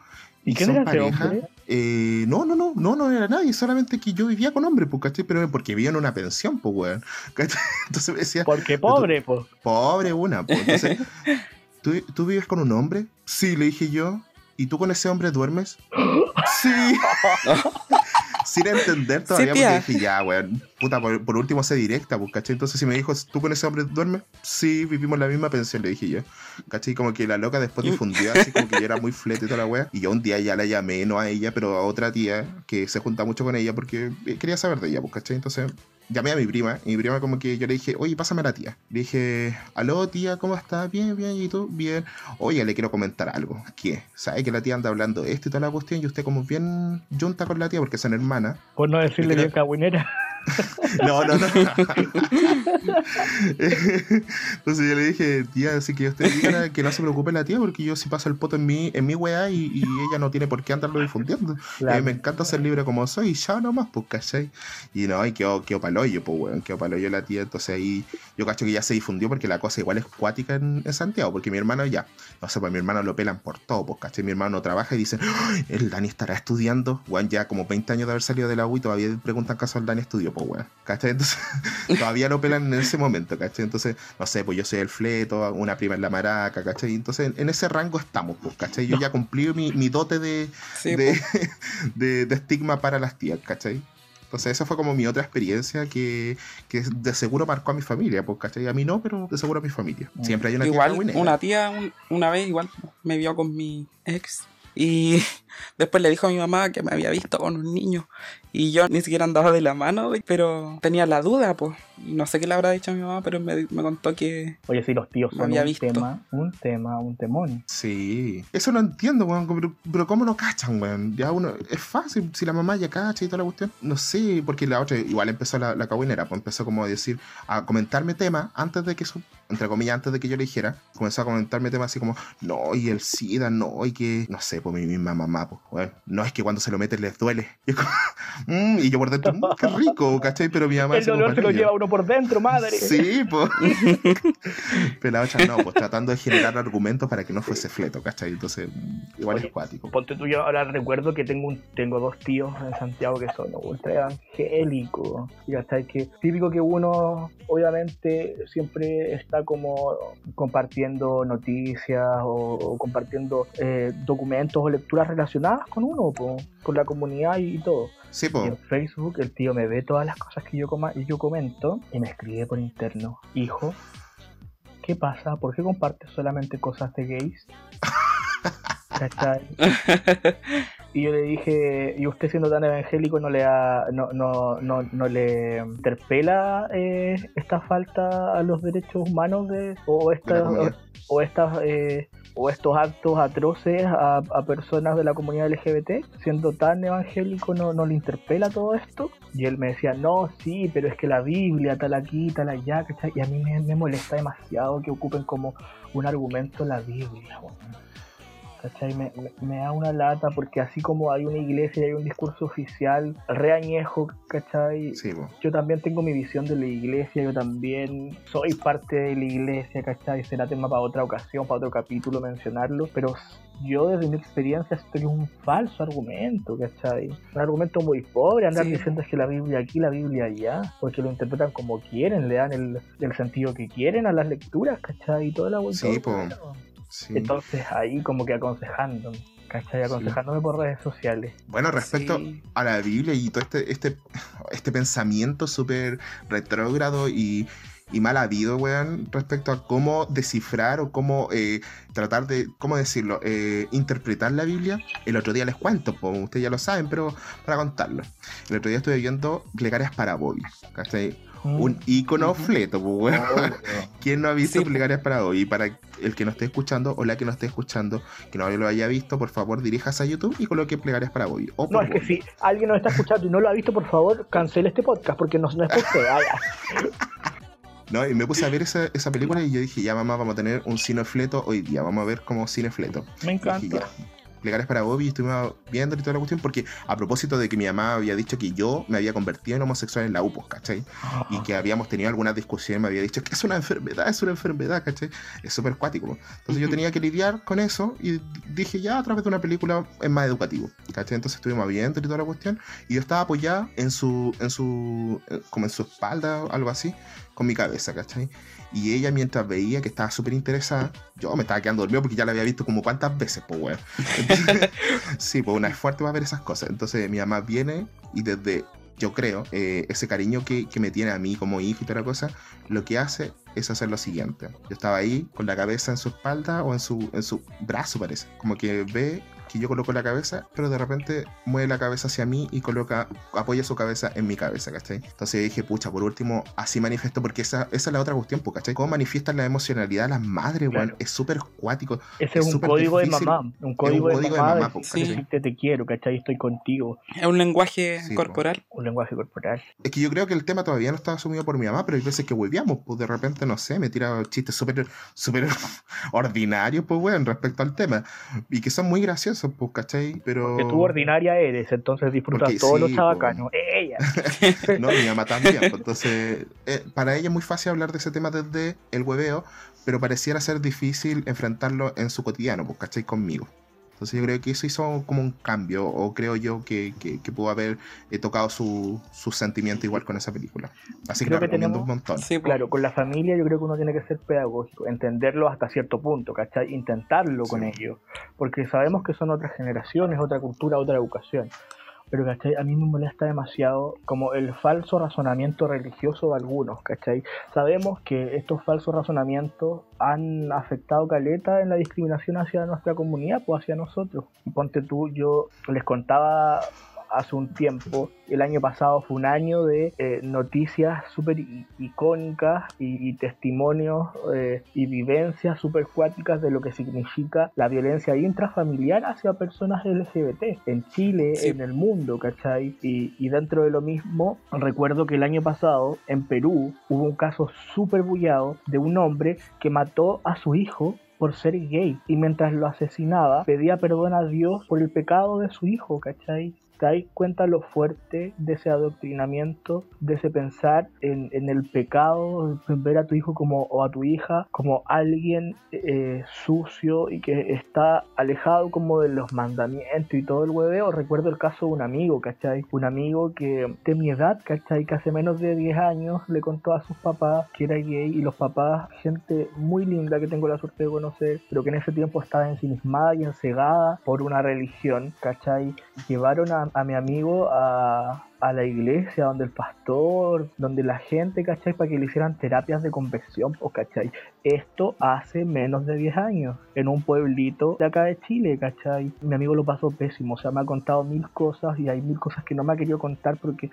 ¿Y, ¿Y son pareja?
Eh, no, no, no, no, no era nadie, solamente que yo vivía con hombre, pues, ¿cachai? Pero porque vivía en una pensión, pues, weón. Entonces me decía.
Porque pobre, pues.
Pobre una, pues. Entonces, ¿tú, ¿tú vives con un hombre? Sí, le dije yo. ¿Y tú con ese hombre duermes? sí. Sin entender todavía, porque dije, ya, weón, puta, por, último sé directa, pues, ¿cachai? Entonces, si me dijo, ¿tú con ese hombre duermes? Sí, vivimos la misma pensión, le dije yo, ¿cachai? Como que la loca después difundió, así como que yo era muy flete y toda la wea. Y yo un día ya la llamé, no a ella, pero a otra tía que se junta mucho con ella porque quería saber de ella, pues, ¿cachai? Entonces, llamé a mi prima y mi prima como que yo le dije, oye, pásame a la tía. Le dije, aló tía, ¿cómo estás? Bien, bien, ¿y tú? Bien. Oye, le quiero comentar algo. ¿Qué? ¿Sabe que la tía anda hablando esto y toda la cuestión? Y usted como bien junta con la tía porque son hermanas.
Por no decirle bien cagüinera.
No, no, no. Entonces yo le dije, tía, así que usted diga que no se preocupe la tía, porque yo si paso el poto en mi, en mi weá y, ella no tiene por qué andarlo difundiendo. Eh, me encanta ser libre como soy y ya nomás, pues, ¿cachai? Y no, y quedó, quedó paloyo, pues, weón, quedó paloyo la tía. Entonces ahí yo cacho que ya se difundió porque la cosa igual es cuática en, Santiago, porque mi hermano ya, no sé, pues mi hermano lo pelan por todo, pues, ¿cachai? Mi hermano trabaja y dice, el Dani estará estudiando, weón, ya como 20 años de haber salido de la U y todavía preguntan caso al Dani estudió, pues, weón. ¿Cachai? Entonces, todavía lo pelan en ese momento, ¿cachai? Entonces, no sé, pues yo soy el fleto, una prima en la maraca, ¿cachai? Entonces, en ese rango estamos, pues, ¿cachai? Yo ya cumplí mi, mi dote de, pues. de, de, estigma para las tías, ¿cachai? Entonces, esa fue como mi otra experiencia que, que de seguro marcó a mi familia, pues, ¿cachai? A mí no, pero de seguro a mi familia. Mm. Siempre hay una
igual, tía Una tía, una vez, igual me vio con mi ex y después le dijo a mi mamá que me había visto con un niño. Y yo ni siquiera andaba de la mano, pero tenía la duda, pues. No sé qué le habrá dicho a mi mamá, pero me, contó que.
Oye, si los tíos son un tema, un tema, un temón.
Sí. Eso lo entiendo, weón. Pero, ¿cómo lo cachan, weón? Ya uno. Es fácil. Si la mamá ya cacha y toda la cuestión. No sé, porque la otra, igual empezó la, la pues empezó como a decir, a comentarme temas antes de que su entre comillas, antes de que yo le dijera, comenzó a comentarme temas así como, no, y el SIDA, no, y que, no sé, pues mi misma mamá, pues, bueno, no es que cuando se lo meten les duele. Mm", y, yo por dentro, mm, qué rico, ¿cachai? Pero mi mamá...
El dolor se lo lleva uno por dentro, madre.
Sí, pues. Pero la otra no, pues tratando de generar argumentos para que no fuese fleto, ¿cachai? Entonces, igual es cuático.
Ponte tú, yo ahora recuerdo que tengo un, tengo dos tíos en Santiago que son ultra evangélicos, ¿cachai? Que típico que uno, obviamente, siempre está como compartiendo noticias o, compartiendo eh, documentos o lecturas relacionadas con uno, con la comunidad y, todo.
Sí,
Y en Facebook el tío me ve todas las cosas que yo, coma, y yo comento y me escribe por interno, hijo, ¿qué pasa? ¿Por qué compartes solamente cosas de gays? y yo le dije, ¿y usted siendo tan evangélico no le no, no, no, no le interpela eh, esta falta a los derechos humanos de, o estas o, estas eh, o estos actos atroces a, personas de la comunidad LGBT, siendo tan evangélico no, no le interpela todo esto? Y él me decía, no, sí, pero es que la Biblia, tal aquí, tal allá, Y a mí me, molesta demasiado que ocupen como un argumento la Biblia, ¿cachai? Me, me, da una lata porque así como hay una iglesia y hay un discurso oficial reañejo, ¿cachai? yo también tengo mi visión de la iglesia, yo también soy parte de la iglesia, ¿cachai? Será tema para otra ocasión, para otro capítulo mencionarlo, pero yo desde mi experiencia esto es un falso argumento, ¿cachai? Un argumento muy pobre, andar diciendo que la Biblia aquí, la Biblia allá, porque lo interpretan como quieren, le dan el, el sentido que quieren a las lecturas, ¿cachai? Y toda la vuelta.
Sí,
entonces ahí como que aconsejándome. ¿cachai? Aconsejándome por redes sociales.
Bueno, respecto a la Biblia y todo este, este, este pensamiento súper retrógrado y, mal habido, weón, respecto a cómo descifrar o cómo eh, tratar de, ¿cómo decirlo?, eh, interpretar la Biblia. El otro día les cuento, pues ustedes ya lo saben, pero para contarlo. El otro día estuve viendo plegarias para Bobby, ¿cachai? Un icono fleto, pues, ¿Quién no ha visto plegarias para hoy? Y para el que no esté escuchando o la que no esté escuchando, que no lo haya visto, por favor, diríjase a YouTube y coloque plegarias para hoy.
no, es que si alguien no está escuchando y no lo ha visto, por favor, cancele este podcast porque no, no es por
No, y me puse a ver esa, esa, película y yo dije, ya mamá, vamos a tener un cine fleto hoy día, vamos a ver como cine fleto.
Me encanta
legales para Bobby y estuvimos viendo y toda la cuestión, porque a propósito de que mi mamá había dicho que yo me había convertido en homosexual en la UPO, ¿cachai? Y que habíamos tenido algunas discusiones, me había dicho que es una enfermedad, es una enfermedad, ¿cachai? Es súper cuático. Entonces yo tenía que lidiar con eso y dije ya a través de una película es más educativo, ¿cachai? Entonces estuvimos viendo y toda la cuestión y yo estaba apoyada en su, en su, como en su espalda, algo así, con mi cabeza, ¿cachai? Y ella, mientras veía que estaba súper interesada, yo me estaba quedando dormido porque ya la había visto como cuántas veces, pues, weón. sí, pues una es fuerte va a ver esas cosas. Entonces mi mamá viene y desde, yo creo, eh, ese cariño que, que, me tiene a mí como hijo y toda la cosa, lo que hace es hacer lo siguiente. Yo estaba ahí con la cabeza en su espalda o en su, en su brazo, parece. Como que ve que yo coloco la cabeza, pero de repente mueve la cabeza hacia mí y coloca, apoya su cabeza en mi cabeza, ¿cachai? Entonces dije, pucha, por último, así manifiesto, porque esa, esa es la otra cuestión, pues, ¿cachai? ¿Cómo manifiestan la emocionalidad las madres, weón? Es súper cuático.
Ese es, un código de mamá, un código, de, mamá, pues, te quiero, ¿cachai? Estoy contigo.
Es un lenguaje corporal.
Un lenguaje corporal.
Es que yo creo que el tema todavía no está asumido por mi mamá, pero hay veces que volvíamos, pues de repente, no sé, me tira chistes súper súper ordinarios, pues, weón, respecto al tema. Y que son muy graciosos, pues, ¿cachai? Pero...
Porque tú ordinaria eres, entonces disfrutas todos los chabacanos. Ella.
no, mi mamá también. Pues, entonces, eh, para ella es muy fácil hablar de ese tema desde el hueveo, pero pareciera ser difícil enfrentarlo en su cotidiano, pues, ¿cachai? Conmigo. Entonces yo creo que eso hizo como un cambio, o creo yo que, que, pudo haber eh, tocado su, su, sentimiento igual con esa película. Así creo que, que tenemos, un montón.
Sí, claro, con la familia yo creo que uno tiene que ser pedagógico, entenderlo hasta cierto punto, ¿cachai? Intentarlo con ellos, porque sabemos que son otras generaciones, otra cultura, otra educación pero ¿cachai? A mí me molesta demasiado como el falso razonamiento religioso de algunos, ¿cachai? Sabemos que estos falsos razonamientos han afectado caleta en la discriminación hacia nuestra comunidad, pues hacia nosotros. Ponte tú, yo les contaba hace un tiempo. El año pasado fue un año de eh, noticias súper icónicas y, testimonios eh, y vivencias súper cuáticas de lo que significa la violencia intrafamiliar hacia personas LGBT en Chile, en el mundo, ¿cachai? Y, y, dentro de lo mismo, recuerdo que el año pasado en Perú hubo un caso súper bullado de un hombre que mató a su hijo por ser gay y mientras lo asesinaba pedía perdón a Dios por el pecado de su hijo, ¿cachai? Das cuenta lo fuerte de ese adoctrinamiento, de ese pensar en, el pecado, ver a tu hijo como o a tu hija como alguien eh, sucio y que está alejado como de los mandamientos y todo el hueveo. Recuerdo el caso de un amigo, ¿cachai? Un amigo que de mi edad, ¿cachai? Que hace menos de 10 años le contó a sus papás que era gay y los papás, gente muy linda que tengo la suerte de conocer, pero que en ese tiempo estaba ensimismada y ensegada por una religión, ¿cachai? Llevaron a, a mi amigo a, a la iglesia, donde el pastor, donde la gente, ¿cachai? Para que le hicieran terapias de conversión, pues, ¿cachai? Esto hace menos de 10 años, en un pueblito de acá de Chile, ¿cachai? Mi amigo lo pasó pésimo, o sea, me ha contado mil cosas y hay mil cosas que no me ha querido contar porque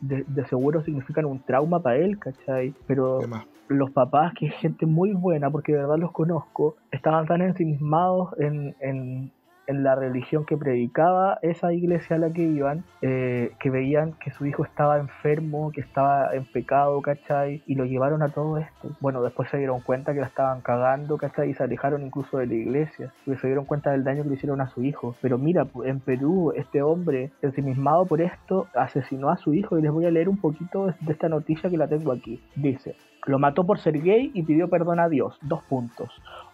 de, de seguro significan un trauma para él, ¿cachai? Pero los papás, que es gente muy buena, porque de verdad los conozco, estaban tan ensimismados en, en en la religión que predicaba esa iglesia a la que iban, eh, que veían que su hijo estaba enfermo, que estaba en pecado, ¿cachai? Y lo llevaron a todo esto. Bueno, después se dieron cuenta que la estaban cagando, ¿cachai? Y se alejaron incluso de la iglesia, porque se dieron cuenta del daño que le hicieron a su hijo. Pero mira, en Perú, este hombre, ensimismado por esto, asesinó a su hijo y les voy a leer un poquito de esta noticia que la tengo aquí. Dice, lo mató por ser gay y pidió perdón a Dios. Dos puntos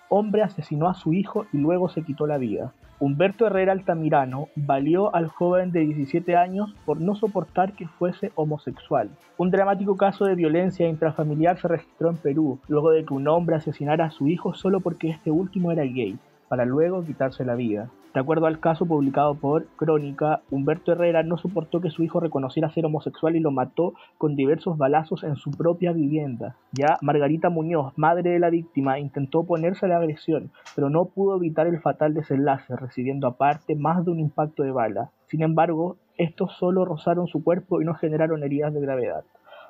hombre asesinó a su hijo y luego se quitó la vida. Humberto Herrera Altamirano valió al joven de 17 años por no soportar que fuese homosexual. Un dramático caso de violencia intrafamiliar se registró en Perú, luego de que un hombre asesinara a su hijo solo porque este último era gay, para luego quitarse la vida. De acuerdo al caso publicado por Crónica, Humberto Herrera no soportó que su hijo reconociera ser homosexual y lo mató con diversos balazos en su propia vivienda. Ya Margarita Muñoz, madre de la víctima, intentó oponerse a la agresión, pero no pudo evitar el fatal desenlace, recibiendo aparte más de un impacto de bala. Sin embargo, estos solo rozaron su cuerpo y no generaron heridas de gravedad.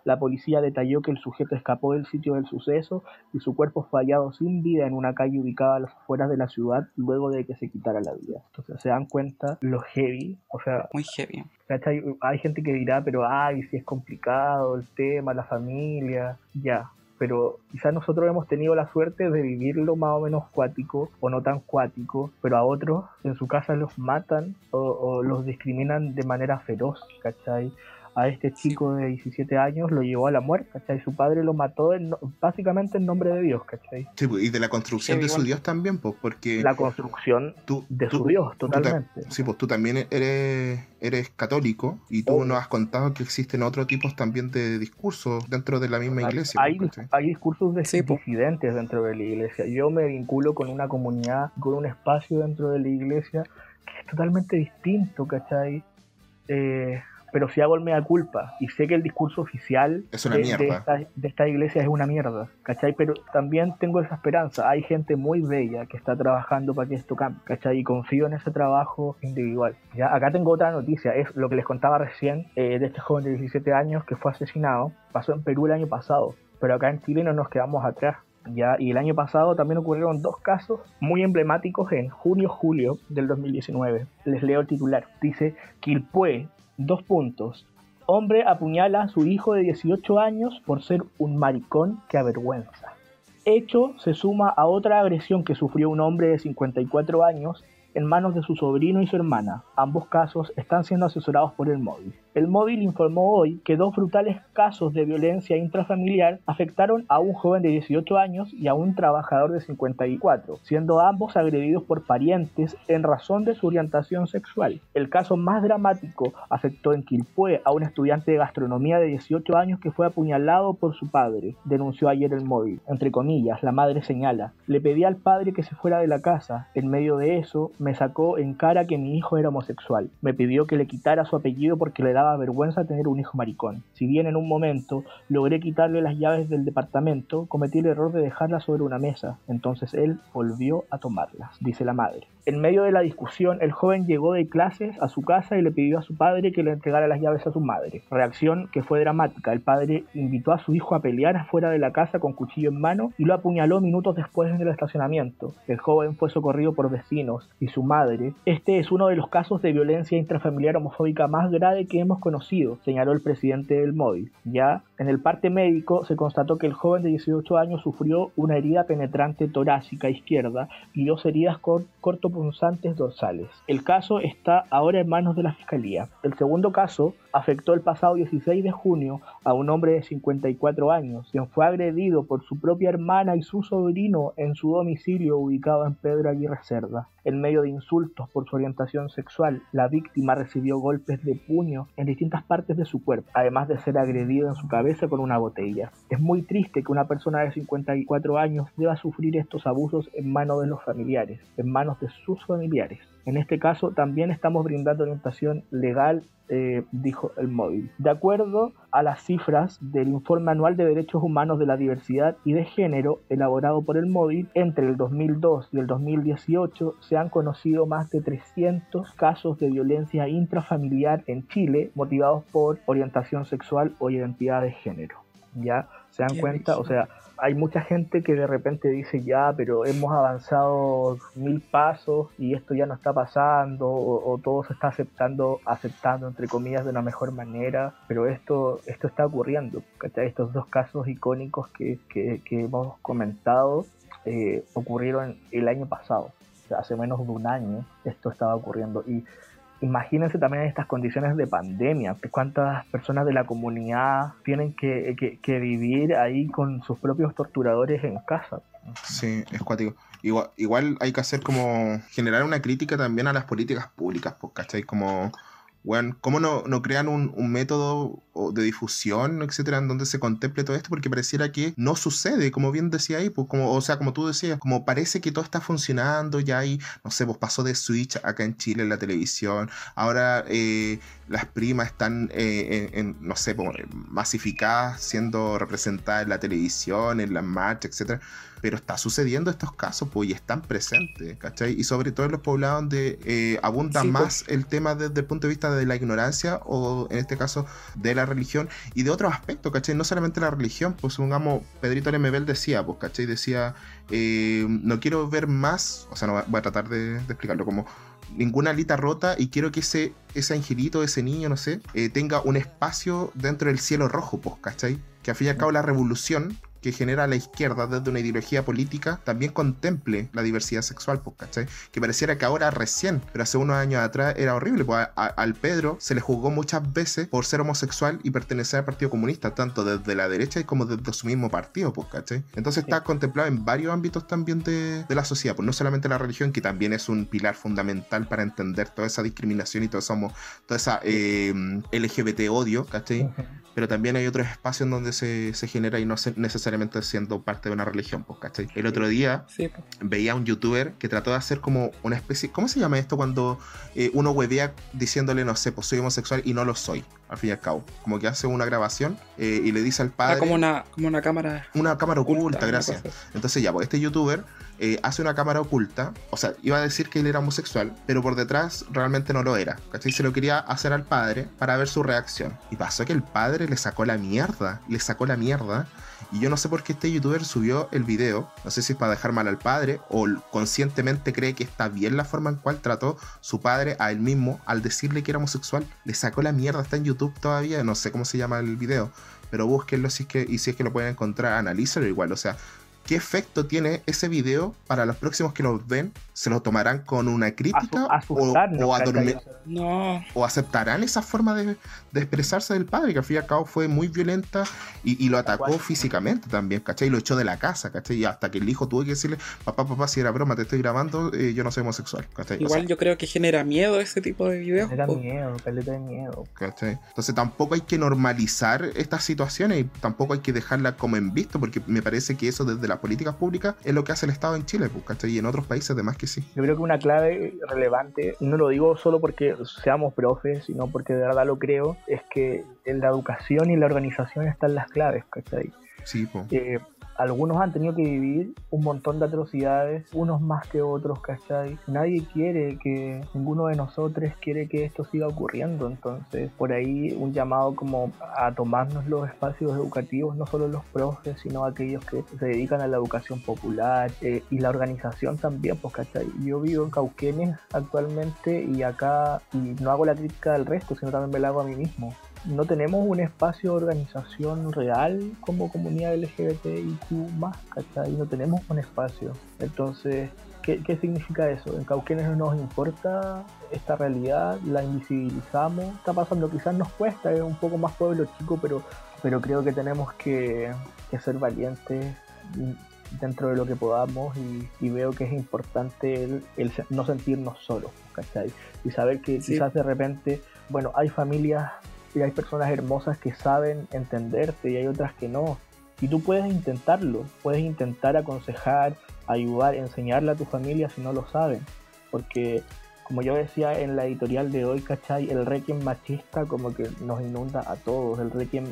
La policía detalló que el sujeto escapó del sitio del suceso y su cuerpo fue hallado sin vida en una calle ubicada a las afueras de la ciudad luego de que se quitara la vida. Entonces se dan cuenta lo heavy, o sea...
Muy heavy.
Hay gente que dirá, pero ay, si es complicado el tema, la familia, ya, pero quizás nosotros hemos tenido la suerte de vivirlo más o menos cuático o no tan cuático, pero a otros en su casa los matan o, o los discriminan de manera feroz, ¿cachai? A este chico de 17 años lo llevó a la muerte, ¿cachai? Su padre lo mató básicamente en nombre de Dios, ¿cachai?
Sí, pues, y de la construcción de su Dios también, pues, porque...
La construcción de su Dios, totalmente.
sí, pues tú también eres, eres católico y tú nos has contado que existen otros tipos también de discursos dentro de la misma iglesia.
Hay, hay discursos de disidentes dentro de la iglesia. Yo me vinculo con una comunidad, con un espacio dentro de la iglesia es totalmente distinto, ¿cachai? Eh, pero si hago el mea culpa y sé que el discurso oficial
de,
esta, iglesia es una mierda, ¿cachai? Pero también tengo esa esperanza. Hay gente muy bella que está trabajando para que esto cambie, ¿cachai? Y confío en ese trabajo individual. Ya, acá tengo otra noticia, es lo que les contaba recién eh, de este joven de 17 años que fue asesinado. Pasó en Perú el año pasado, pero acá en Chile no nos quedamos atrás. Ya, y el año pasado también ocurrieron dos casos muy emblemáticos en junio-julio del 2019. Les leo el titular. Dice, Quilpué, Dos puntos. Hombre apuñala a su hijo de 18 años por ser un maricón que avergüenza. Hecho se suma a otra agresión que sufrió un hombre de 54 años en manos de su sobrino y su hermana. Ambos casos están siendo asesorados por el móvil. El móvil informó hoy que dos brutales casos de violencia intrafamiliar afectaron a un joven de 18 años y a un trabajador de 54, siendo ambos agredidos por parientes en razón de su orientación sexual. El caso más dramático afectó en Quilpué a un estudiante de gastronomía de 18 años que fue apuñalado por su padre, denunció ayer el móvil. Entre comillas, la madre señala, le pedí al padre que se fuera de la casa. En medio de eso, me sacó en cara que mi hijo era homosexual. Me pidió que le quitara su apellido porque le daba vergüenza tener un hijo maricón. Si bien en un momento logré quitarle las llaves del departamento, cometí el error de dejarlas sobre una mesa. Entonces él volvió a tomarlas, dice la madre. En medio de la discusión, el joven llegó de clases a su casa y le pidió a su padre que le entregara las llaves a su madre. Reacción que fue dramática. El padre invitó a su hijo a pelear afuera de la casa con cuchillo en mano y lo apuñaló minutos después en el estacionamiento. El joven fue socorrido por vecinos y su madre. Este es uno de los casos de violencia intrafamiliar homofóbica más grave que hemos conocido, señaló el presidente del móvil. Ya en el parte médico se constató que el joven de 18 años sufrió una herida penetrante torácica izquierda y dos heridas con cortopunzantes dorsales. El caso está ahora en manos de la fiscalía. El segundo caso afectó el pasado 16 de junio a un hombre de 54 años, quien fue agredido por su propia hermana y su sobrino en su domicilio ubicado en Pedro Aguirre Cerda. En medio de insultos por su orientación sexual, la víctima recibió golpes de puño en distintas partes de su cuerpo, además de ser agredido en su cabeza con una botella. Es muy triste que una persona de 54 años deba sufrir estos abusos en manos de los familiares, en manos de sus familiares. En este caso también estamos brindando orientación legal, eh, dijo el móvil. De acuerdo a las cifras del Informe Anual de Derechos Humanos de la Diversidad y de Género elaborado por el móvil, entre el 2002 y el 2018 se han conocido más de 300 casos de violencia intrafamiliar en Chile motivados por orientación sexual o identidad de género. ¿Ya? ¿Se dan cuenta? O sea, hay mucha gente que de repente dice ya, pero hemos avanzado mil pasos y esto ya no está pasando o, todo se está aceptando, aceptando entre comillas de una mejor manera, pero esto, esto está ocurriendo. Estos dos casos icónicos que, que, hemos comentado eh, ocurrieron el año pasado, hace menos de un año esto estaba ocurriendo y imagínense también estas condiciones de pandemia, cuántas personas de la comunidad tienen que, vivir ahí con sus propios torturadores en casa.
Sí, es cuático. Igual, igual hay que hacer como generar una crítica también a las políticas públicas, pues, ¿cachai? Como bueno, ¿cómo no, no crean un, método de difusión, etcétera, en donde se contemple todo esto? Porque pareciera que no sucede, como bien decía ahí, pues como, o sea, como tú decías, como parece que todo está funcionando, ya hay, no sé, pues pasó de Switch acá en Chile en la televisión, ahora eh, las primas están, eh, en, no sé, pues, masificadas, siendo representadas en la televisión, en las marchas, etcétera pero está sucediendo estos casos, pues, y están presentes, ¿cachai? Y sobre todo en los poblados donde eh, abunda pues. más el tema desde el punto de vista de la ignorancia o en este caso de la religión y de otros aspectos, ¿cachai? No solamente la religión, pues supongamos, Pedrito Lemebel decía, pues, ¿cachai? Decía, eh, no quiero ver más, o sea, no voy a tratar de, explicarlo como ninguna alita rota y quiero que ese, ese angelito, ese niño, no sé, eh, tenga un espacio dentro del cielo rojo, pues, ¿cachai? Que al fin y al cabo la revolución que genera la izquierda desde una ideología política también contemple la diversidad sexual, ¿cachai? Que pareciera que ahora recién, pero hace unos años atrás era horrible, pues al Pedro se le juzgó muchas veces por ser homosexual y pertenecer al Partido Comunista, tanto desde la derecha como desde su mismo partido, ¿cachai? Entonces está contemplado en varios ámbitos también de, la sociedad, pues no solamente la religión, que también es un pilar fundamental para entender toda esa discriminación y todo esa, toda esa eh, LGBT odio, ¿cachai? Pero también hay otros espacios donde se, se genera y no necesariamente necesariamente siendo parte de una religión, pues, ¿cachai? El otro día
pues.
veía a un youtuber que trató de hacer como una especie, ¿cómo se llama esto cuando eh, uno huevea diciéndole, no sé, pues soy homosexual y no lo soy, al fin y al cabo? Como que hace una grabación eh, y le dice al ah, padre...
como una, como una cámara...
Una cámara oculta, gracias. Entonces ya, pues este youtuber eh, hace una cámara oculta, o sea, iba a decir que él era homosexual, pero por detrás realmente no lo era, ¿cachai? Se lo quería hacer al padre para ver su reacción. Y pasó que el padre le sacó la mierda, le sacó la mierda. Y yo no sé por qué este youtuber subió el video, no sé si es para dejar mal al padre o conscientemente cree que está bien la forma en cual trató su padre a él mismo al decirle que era homosexual. Le sacó la mierda, está en YouTube todavía, no sé cómo se llama el video, pero búsquenlo si es que, y si es que lo pueden encontrar, analízalo igual, o sea, qué efecto tiene ese video para los próximos que lo ven. ¿Se lo tomarán con una crítica o, o, o, aceptarán esa forma de, expresarse del padre, que al fin y al cabo fue muy violenta y, lo atacó físicamente también, ¿cachai? Y lo echó de la casa, ¿cachai? Y hasta que el hijo tuvo que decirle, papá, papá, si era broma, te estoy grabando, eh, yo no soy homosexual, ¿cachai?
Igual yo creo que genera miedo ese tipo de videos.
Genera miedo, peleta de miedo.
¿cachai? Entonces tampoco hay que normalizar estas situaciones y tampoco hay que dejarla como en visto, porque me parece que eso desde la políticas públicas es lo que hace el Estado en Chile, pues, Y en otros países además que sí.
Yo creo que una clave relevante, y no lo digo solo porque seamos profes, sino porque de verdad lo creo, es que en la educación y la organización están las claves, ¿cachai?
Sí, pues
algunos han tenido que vivir un montón de atrocidades, unos más que otros, ¿cachai? Nadie quiere que, ninguno de nosotros quiere que esto siga ocurriendo, entonces por ahí un llamado como a tomarnos los espacios educativos, no solo los profes, sino aquellos que se dedican a la educación popular eh, y la organización también, pues, ¿cachai? Yo vivo en Cauquenes actualmente y acá, y no hago la crítica del resto, sino también me la hago a mí mismo no tenemos un espacio de organización real como comunidad LGBTIQ más, ¿cachai? No tenemos un espacio. Entonces, ¿qué, significa eso? En Cauquenes no nos importa esta realidad, la invisibilizamos, está pasando, quizás nos cuesta, es un poco más pueblo chico, pero, pero creo que tenemos que, ser valientes dentro de lo que podamos y, veo que es importante el, no sentirnos solos, ¿cachai? Y saber que quizás de repente, bueno, hay familias y hay personas hermosas que saben entenderte y hay otras que no. Y tú puedes intentarlo, puedes intentar aconsejar, ayudar, enseñarle a tu familia si no lo saben. Porque, como yo decía en la editorial de hoy, ¿cachai? El requiem machista como que nos inunda a todos. El requiem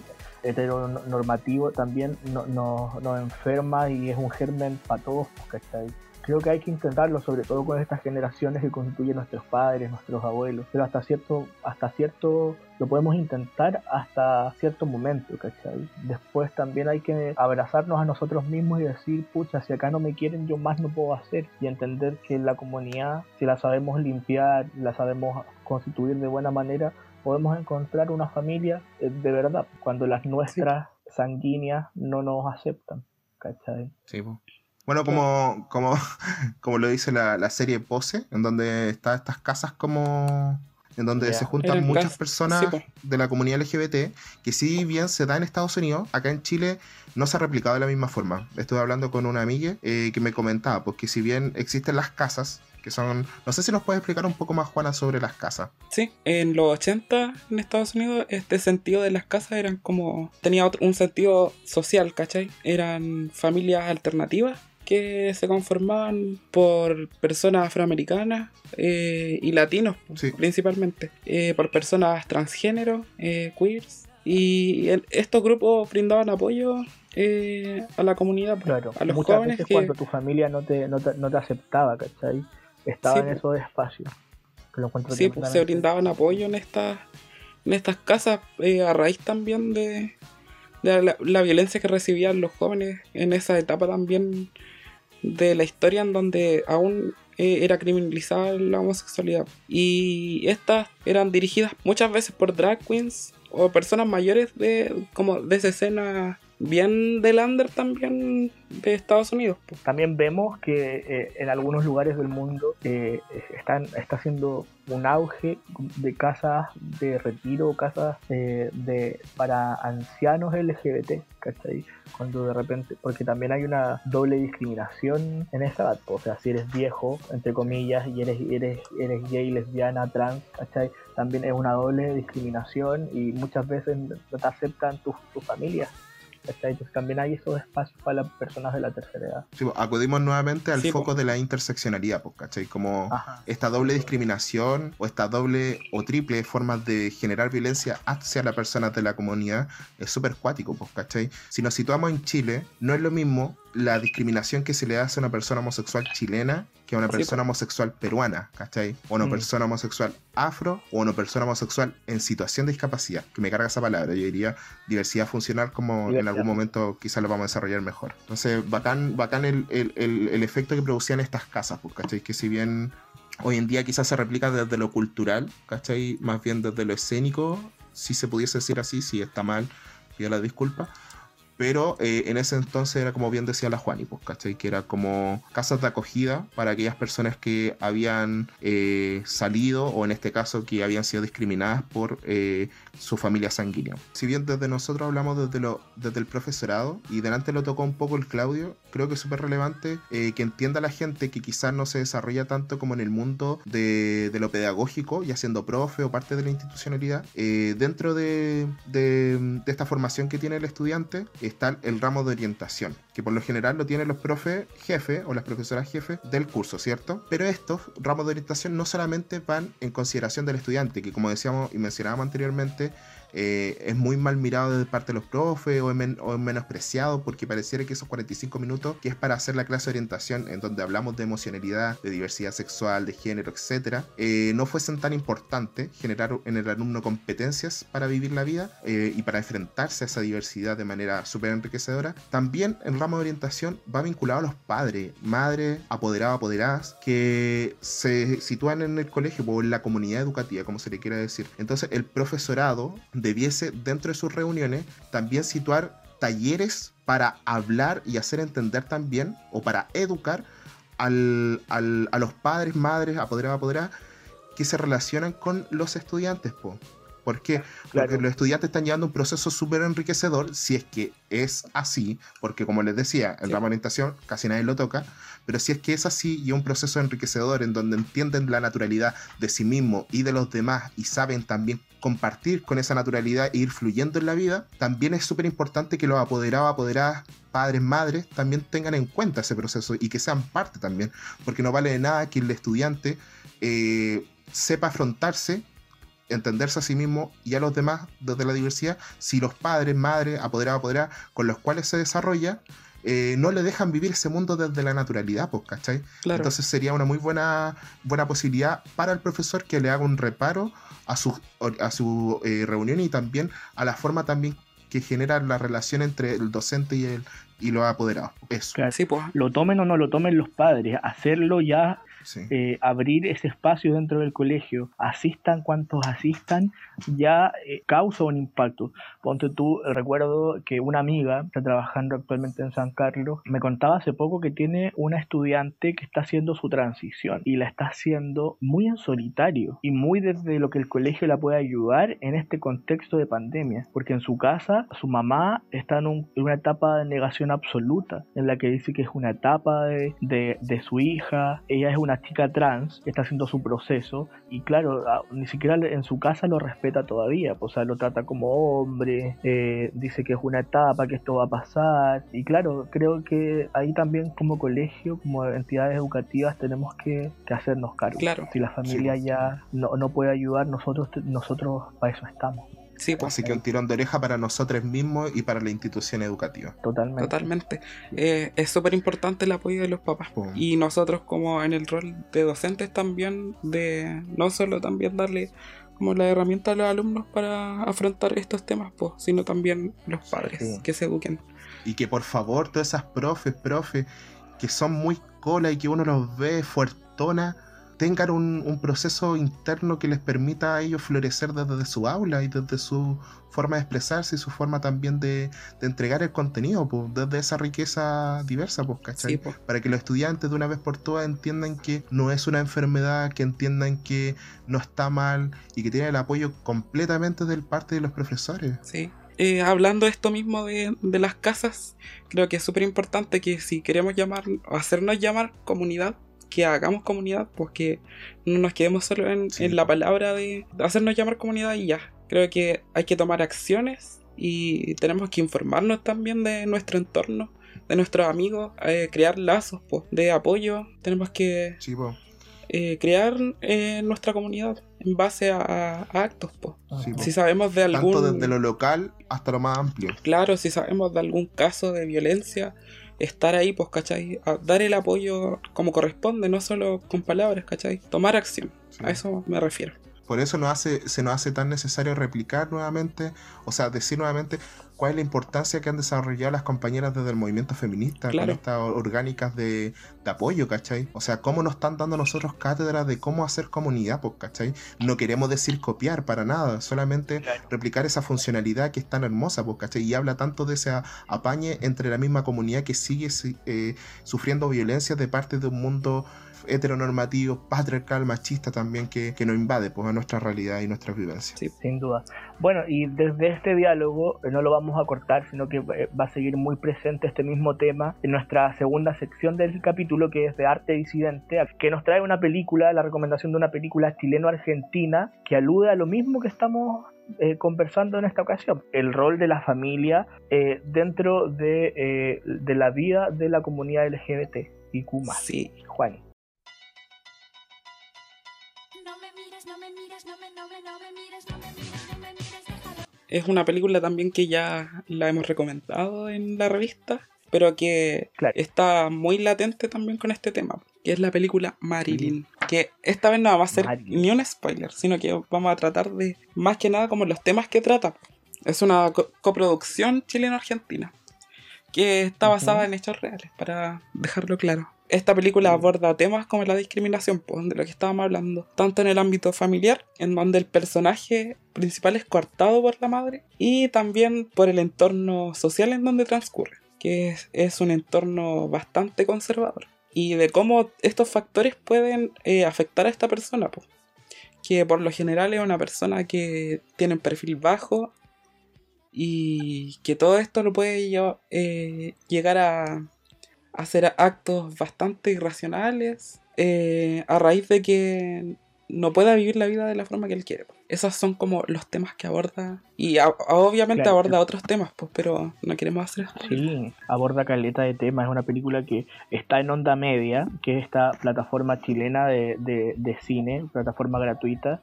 heteronormativo también nos enferma y es un germen para todos, ¿cachai? Creo que hay que intentarlo, sobre todo con estas generaciones que constituyen nuestros padres, nuestros abuelos, pero hasta cierto, hasta cierto, lo podemos intentar hasta cierto momento, ¿cachai? Después también hay que abrazarnos a nosotros mismos y decir, pucha, si acá no me quieren, yo más no puedo hacer, y entender que la comunidad, si la sabemos limpiar, la sabemos constituir de buena manera, podemos encontrar una familia eh, de verdad, cuando las nuestras sanguíneas no nos aceptan, ¿cachai?
Sí, bueno, como, como, como lo dice la, serie Pose, en donde están estas casas como en donde se juntan muchas personas de la comunidad LGBT, que si bien se da en Estados Unidos, acá en Chile no se ha replicado de la misma forma. Estuve hablando con una amiga eh, que me comentaba, pues que si bien existen las casas, que son, no sé si nos puedes explicar un poco más, Juana, sobre las casas.
Sí, en los 80 en Estados Unidos este sentido de las casas eran como, tenía un sentido social, ¿cachai? Eran familias alternativas que se conformaban por personas afroamericanas eh, y latinos principalmente, eh, por personas transgénero, eh, queers. Y estos grupos brindaban apoyo a la comunidad,
pues, a los muchas jóvenes. Veces cuando tu familia no te, no te, aceptaba, ¿cachai? Estaba en pues. esos espacios.
sí, pues, se brindaban apoyo en estas, en estas casas a raíz también de, la, la, violencia que recibían los jóvenes en esa etapa también de la historia en donde aún eh, era criminalizada la homosexualidad. Y estas eran dirigidas muchas veces por drag queens o personas mayores de como de esa escena bien del under también de Estados Unidos.
También vemos que eh, en algunos lugares del mundo eh, están, está haciendo un auge de casas de retiro, casas eh, de para ancianos LGBT, ¿cachai? Cuando de repente, porque también hay una doble discriminación en esa edad, o sea, si eres viejo, entre comillas, y eres, eres, eres gay, lesbiana, trans, ¿cachai? También es una doble discriminación y muchas veces no te aceptan tus tu familias Entonces también hay esos espacios para las personas de la tercera edad.
Sí, pues, acudimos nuevamente al foco de la interseccionalidad, pues, ¿cachai? Como esta doble discriminación o esta doble o triple formas de generar violencia hacia las personas de la comunidad es súper cuático, pues, ¿cachai? Si nos situamos en Chile, no es lo mismo la discriminación que se le hace a una persona homosexual chilena que a una persona homosexual peruana, ¿cachai? O una mm. persona homosexual afro o una persona homosexual en situación de discapacidad, que me carga esa palabra, yo diría diversidad funcional como en algún momento quizás lo vamos a desarrollar mejor. Entonces, bacán, bacán el, el, efecto que producían estas casas, pues, ¿cachai? Que si bien hoy en día quizás se replica desde lo cultural, ¿cachai? Más bien desde lo escénico, si se pudiese decir así, si está mal, pido la disculpa pero eh, en ese entonces era como bien decía la Juani, pues, ¿cachai? Que era como casas de acogida para aquellas personas que habían eh, salido o en este caso que habían sido discriminadas por eh, su familia sanguínea. Si bien desde nosotros hablamos desde, lo, desde el profesorado y delante lo tocó un poco el Claudio, creo que es súper relevante que entienda la gente que quizás no se desarrolla tanto como en el mundo de, lo pedagógico, ya siendo profe o parte de la institucionalidad, dentro de, de, de esta formación que tiene el estudiante, está el ramo de orientación, que por lo general lo tienen los profes jefe o las profesoras jefe del curso, ¿cierto? Pero estos ramos de orientación no solamente van en consideración del estudiante, que como decíamos y mencionábamos anteriormente, eh, es muy mal mirado de parte de los profes o es, menospreciado porque pareciera que esos 45 minutos que es para hacer la clase de orientación en donde hablamos de emocionalidad, de diversidad sexual, de género, etc., eh, no fuesen tan importantes generar en el alumno competencias para vivir la vida eh, y para enfrentarse a esa diversidad de manera súper enriquecedora. También el ramo de orientación va vinculado a los padres, madres, apoderados, apoderadas, que se sitúan en el colegio o en la comunidad educativa, como se le quiera decir. Entonces el profesorado debiese dentro de sus reuniones también situar talleres para hablar y hacer entender también o para educar al, a los padres, madres, apoderados, apoderadas que se relacionan con los estudiantes. Po. ¿Por qué? Porque los estudiantes están llevando un proceso súper enriquecedor, si es que es así, porque como les decía, el ramo de orientación casi nadie lo toca, pero si es que es así y un proceso enriquecedor en donde entienden la naturalidad de sí mismo y de los demás y saben también compartir con esa naturalidad e ir fluyendo en la vida, también es súper importante que los apoderados, apoderadas, padres, madres, también tengan en cuenta ese proceso y que sean parte también, porque no vale de nada que el estudiante eh, sepa afrontarse entenderse a sí mismo y a los demás desde la diversidad si los padres, madres, apoderados, apoderadas con los cuales se desarrolla eh, no le dejan vivir ese mundo desde la naturalidad, pues, ¿cachai? Entonces sería una muy buena, buena posibilidad para el profesor que le haga un reparo a su, a su eh, reunión y también a la forma también que genera la relación entre el docente y el y los apoderados. Eso.
sí, pues. Lo tomen o no lo tomen los padres, hacerlo ya eh, abrir ese espacio dentro del colegio, asistan cuantos asistan, ya eh, causa un impacto. Ponte tú, recuerdo que una amiga está trabajando actualmente en San Carlos, me contaba hace poco que tiene una estudiante que está haciendo su transición y la está haciendo muy en solitario y muy desde lo que el colegio la puede ayudar en este contexto de pandemia, porque en su casa su mamá está en una etapa de negación absoluta, en la que dice que es una etapa de, de su hija, ella es una chica trans está haciendo su proceso y claro, ni siquiera en su casa lo respeta todavía, o sea, lo trata como hombre, eh, dice que es una etapa, que esto va a pasar y claro, creo que ahí también como colegio, como entidades educativas tenemos que, hacernos cargo.
Claro.
Si la familia ya no, no puede ayudar, nosotros, nosotros para eso estamos.
Sí, pues. Así que un tirón de oreja para nosotros mismos y para la institución educativa.
Totalmente. Totalmente. Eh, es súper importante el apoyo de los papás. Y nosotros como en el rol de docentes también, de no solo también darle como la herramienta a los alumnos para afrontar estos temas, pues, sino también los padres que se eduquen.
Y que por favor todas esas profes, profes, que son muy cola y que uno los ve fuertona, tengan un, proceso interno que les permita a ellos florecer desde su aula y desde su forma de expresarse y su forma también de, entregar el contenido, pues, desde esa riqueza diversa, pues, ¿cachai? Para que los estudiantes de una vez por todas entiendan que no es una enfermedad, que entiendan que no está mal y que tienen el apoyo completamente del parte de los profesores.
Sí. Eh, hablando esto mismo de, de las casas, creo que es súper importante que si queremos llamar, hacernos llamar comunidad, que hagamos comunidad, pues que no nos quedemos solo en, la palabra de hacernos llamar comunidad y ya. Creo que hay que tomar acciones y tenemos que informarnos también de nuestro entorno, de nuestros amigos, eh, crear lazos de apoyo. Tenemos que eh, crear eh, nuestra comunidad en base a, actos. si sabemos de algún...
Tanto desde lo local hasta lo más amplio.
Claro, si sabemos de algún caso de violencia, estar ahí, pues, ¿cachai? dar el apoyo como corresponde, no solo con palabras, ¿cachai? Tomar acción. A eso me refiero.
Por eso nos hace, se nos hace tan necesario replicar nuevamente, o sea, decir nuevamente cuál es la importancia que han desarrollado las compañeras desde el movimiento feminista con estas orgánicas de, apoyo, ¿cachai? O sea, cómo nos están dando nosotros cátedras de cómo hacer comunidad, pues, ¿cachai? No queremos decir copiar para nada, solamente replicar esa funcionalidad que es tan hermosa, pues, ¿cachai? Y habla tanto de ese apañe entre la misma comunidad que sigue eh, sufriendo violencia de parte de un mundo heteronormativo, patriarcal, machista también que, nos invade pues, a nuestra realidad y nuestras vivencias.
Sí, sin duda. Bueno, y desde este diálogo eh, no lo vamos a cortar, sino que eh, va a seguir muy presente este mismo tema en nuestra segunda sección del capítulo, que es de arte disidente, que nos trae una película, la recomendación de una película chileno-argentina, que alude a lo mismo que estamos eh, conversando en esta ocasión, el rol de la familia dentro de, de, la vida de la comunidad LGBT y Kuma.
Sí,
Juan.
Es una película también que ya la hemos recomendado en la revista, pero que está muy latente también con este tema, que es la película Marilyn. Que esta vez no va a ser ni un spoiler, sino que vamos a tratar de más que nada como los temas que trata. Es una coproducción chileno-argentina que está basada en hechos reales, para dejarlo claro esta película aborda temas como la discriminación, pues, de lo que estábamos hablando, tanto en el ámbito familiar, en donde el personaje principal es coartado por la madre, y también por el entorno social en donde transcurre, que es, un entorno bastante conservador, y de cómo estos factores pueden eh, afectar a esta persona, pues, que por lo general es una persona que tiene un perfil bajo y que todo esto lo puede eh, llegar a hacer actos bastante irracionales eh, a raíz de que no pueda vivir la vida de la forma que él quiere. Esos son como los temas que aborda. Y obviamente aborda otros temas, pues, pero no queremos hacer.
Sí, aborda caleta de temas. Es una película que está en Onda Media, que es esta plataforma chilena de, de cine, plataforma gratuita,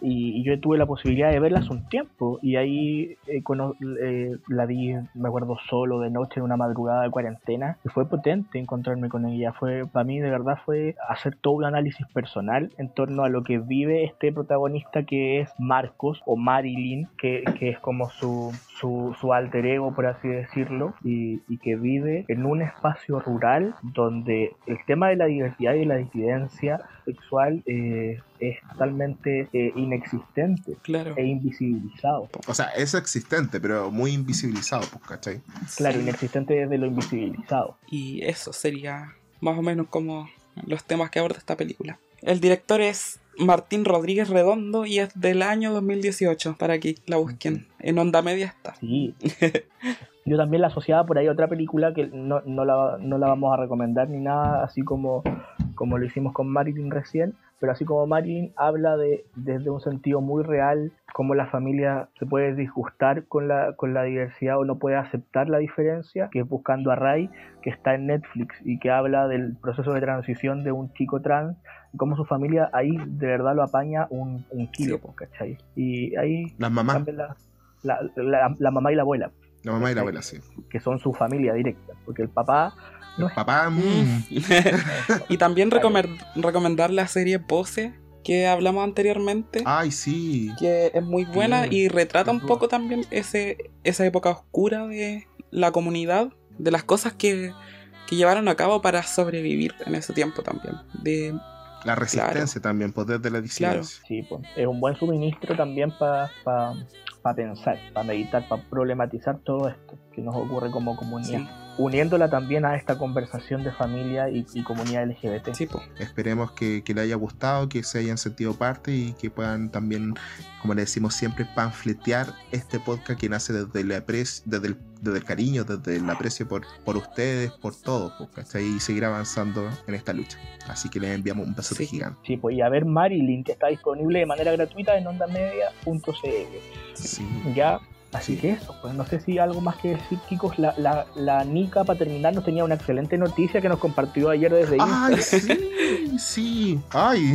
y, yo tuve la posibilidad de verla hace un tiempo y ahí eh, eh, la vi, me acuerdo, solo de noche en una madrugada de cuarentena y fue potente encontrarme con ella. Fue Para mí de verdad fue hacer todo un análisis personal en torno a lo que vive este protagonista que es Marcos o Marilyn, que, que es como su, su, su, alter ego, por así decirlo, y, y que vive en un espacio rural donde el tema de la diversidad y la disidencia sexual eh, es totalmente eh, inexistente e invisibilizado.
O sea, es existente, pero muy invisibilizado, pues, ¿cachai?
Claro, inexistente desde lo invisibilizado.
Y eso sería más o menos como los temas que aborda esta película. El director es Martín Rodríguez Redondo y es del año 2018, para que la busquen. En Onda Media está.
Sí. Yo también la asociaba por ahí a otra película que no, no, la, no la vamos a recomendar ni nada, así como, como lo hicimos con Marilyn recién, pero así como Marilyn habla de desde un sentido muy real cómo la familia se puede disgustar con la, con la diversidad o no puede aceptar la diferencia, que es Buscando a Ray, que está en Netflix y que habla del proceso de transición de un chico trans y cómo su familia ahí de verdad lo apaña un, un kilo, ¿cachai? Y ahí...
Las mamás.
La, la, la, mamá y la abuela.
La mamá y la abuela, sí.
Que son su familia directa, porque el papá
Papá. Mm.
y también recomendar la serie Pose que hablamos anteriormente.
Ay, sí.
Que es muy buena y retrata un poco también ese, esa época oscura de la comunidad, de las cosas que, que llevaron a cabo para sobrevivir en ese tiempo también. De,
la resistencia también, poder de la disidencia.
Sí, pues, es un buen suministro también para pensar, para meditar, para problematizar todo esto que nos ocurre como comunidad uniéndola también a esta conversación de familia y, comunidad LGBT.
Sí, pues. Esperemos que, que le haya gustado, que se hayan sentido parte y que puedan también, como le decimos siempre, panfletear este podcast que nace desde el, desde el, desde el cariño, desde el aprecio por, por ustedes, por todos, y seguir avanzando en esta lucha. Así que les enviamos un beso gigante.
Sí, pues y a ver Marilyn, que está disponible de manera gratuita en ondamedia.cl.
Sí.
Ya Así que eso, pues no sé si algo más que decir, chicos. La, la, la Nica, para terminar, nos tenía una excelente noticia que nos compartió ayer desde
Instagram. ¡Ay, sí! Sí, ¡ay!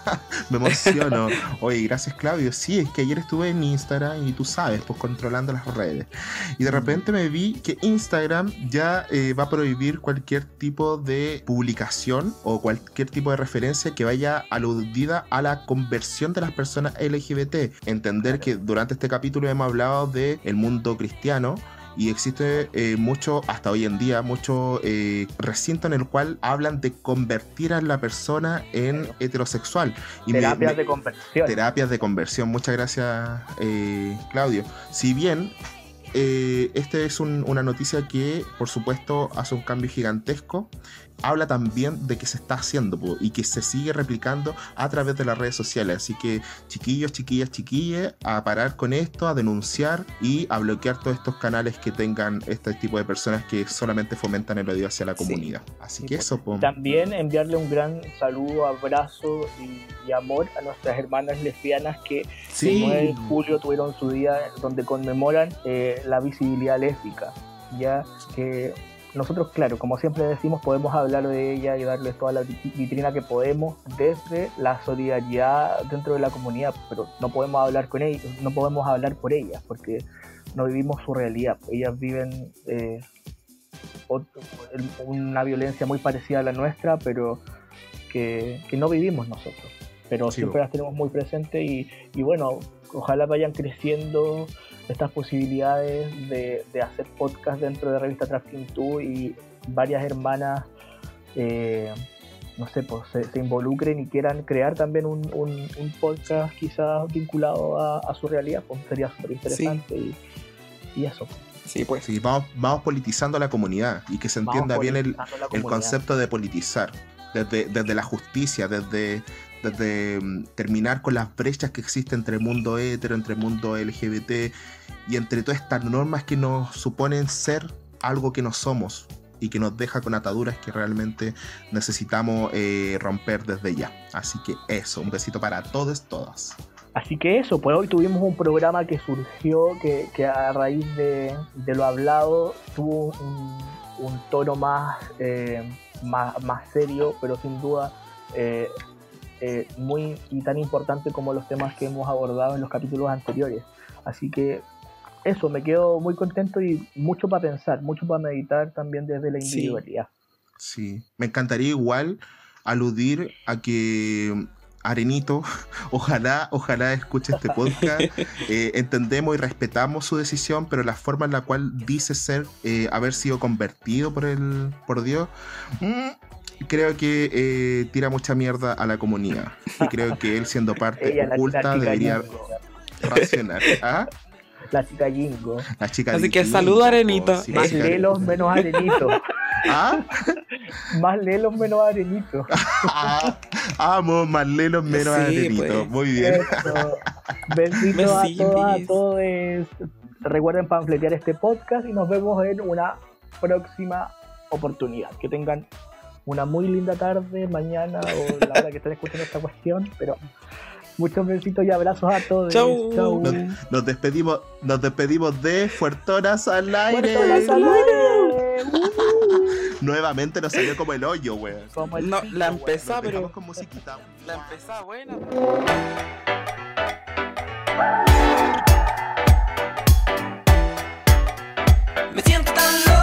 Me emociono. Oye, gracias, Claudio. Sí, es que ayer estuve en Instagram y tú sabes, pues controlando las redes. Y de repente me vi que Instagram ya eh, va a prohibir cualquier tipo de publicación o cualquier tipo de referencia que vaya aludida a la conversión de las personas LGBT. Entender que durante este capítulo hemos hablado del el mundo cristiano y existe eh, mucho, hasta hoy en día, mucho eh, recinto en el cual hablan de convertir a la persona en heterosexual.
Y terapias de conversión.
Terapias de conversión. Muchas gracias, eh, Claudio. Si bien esta es una noticia que, por supuesto, hace un cambio gigantesco. Habla también de que se está haciendo y que se sigue replicando a través de las redes sociales. Así que, chiquillos, chiquillas, chiquillas, a parar con esto, a denunciar y a bloquear todos estos canales que tengan este tipo de personas que solamente fomentan el odio hacia la comunidad. Así que eso,
También enviarle un gran saludo, abrazo y, amor a nuestras hermanas lesbianas que el 9 de julio tuvieron su día donde conmemoran. Eh, la visibilidad lésbica, ya que nosotros, claro, como siempre decimos, podemos hablar de ella y darle toda la vitrina que podemos desde la solidaridad dentro de la comunidad, pero no podemos hablar con ellos, no podemos hablar por ellas, porque no vivimos su realidad. Ellas viven eh, una violencia muy parecida a la nuestra, pero que, no vivimos nosotros. Pero siempre las tenemos muy presentes y, y bueno, ojalá vayan creciendo estas posibilidades de, hacer podcast dentro de revista Trafficking 2 y varias hermanas, eh, no sé, pues se, involucren y quieran crear también un, podcast quizás vinculado a, su realidad, pues sería súper interesante y, eso.
Sí, pues. Sí, vamos, vamos politizando la comunidad y que se entienda bien el, el, concepto de politizar, desde, desde la justicia, desde, desde mm, terminar con las brechas que existen entre el mundo hetero, entre el mundo LGBT y entre todas estas normas que nos suponen ser algo que no somos y que nos deja con ataduras que realmente necesitamos eh, romper desde ya. Así que eso, un besito para todos, todas.
Así que eso, pues hoy tuvimos un programa que surgió, que, a raíz de, lo hablado tuvo un, tono más, eh, más, más, serio, pero sin duda eh, muy y tan importante como los temas que hemos abordado en los capítulos anteriores. Así que eso, me quedo muy contento y mucho para pensar, mucho para meditar también desde la individualidad.
Sí, me encantaría igual aludir a que Arenito, ojalá, ojalá escuche este podcast. Eh, entendemos y respetamos su decisión, pero la forma en la cual dice ser, eh, haber sido convertido por el, por Dios, mm, creo que eh, tira mucha mierda a la comunidad. Y creo que él, siendo parte oculta, debería racionar. ¿Ah?
La chica Jingo.
La chica
Así que saludo Arenito.
Más lelos, menos Arenito. ¿Ah? Más lelos, menos Arenito.
Ah, amo, más lelos, menos Arenito. Pues. Muy bien.
Besitos a todas, a todos. Recuerden panfletear este podcast y nos vemos en una próxima oportunidad. Que tengan una muy linda tarde, mañana o la hora que estén escuchando esta cuestión, pero Muchos besitos y abrazos a todos.
Chau. Nos, despedimos, nos despedimos de Fuertoras al aire. Fuertoras al aire. Uh. Nuevamente nos salió como el hoyo, weón.
No, la empezá, pero. La empezá, buena. Me siento tan loco.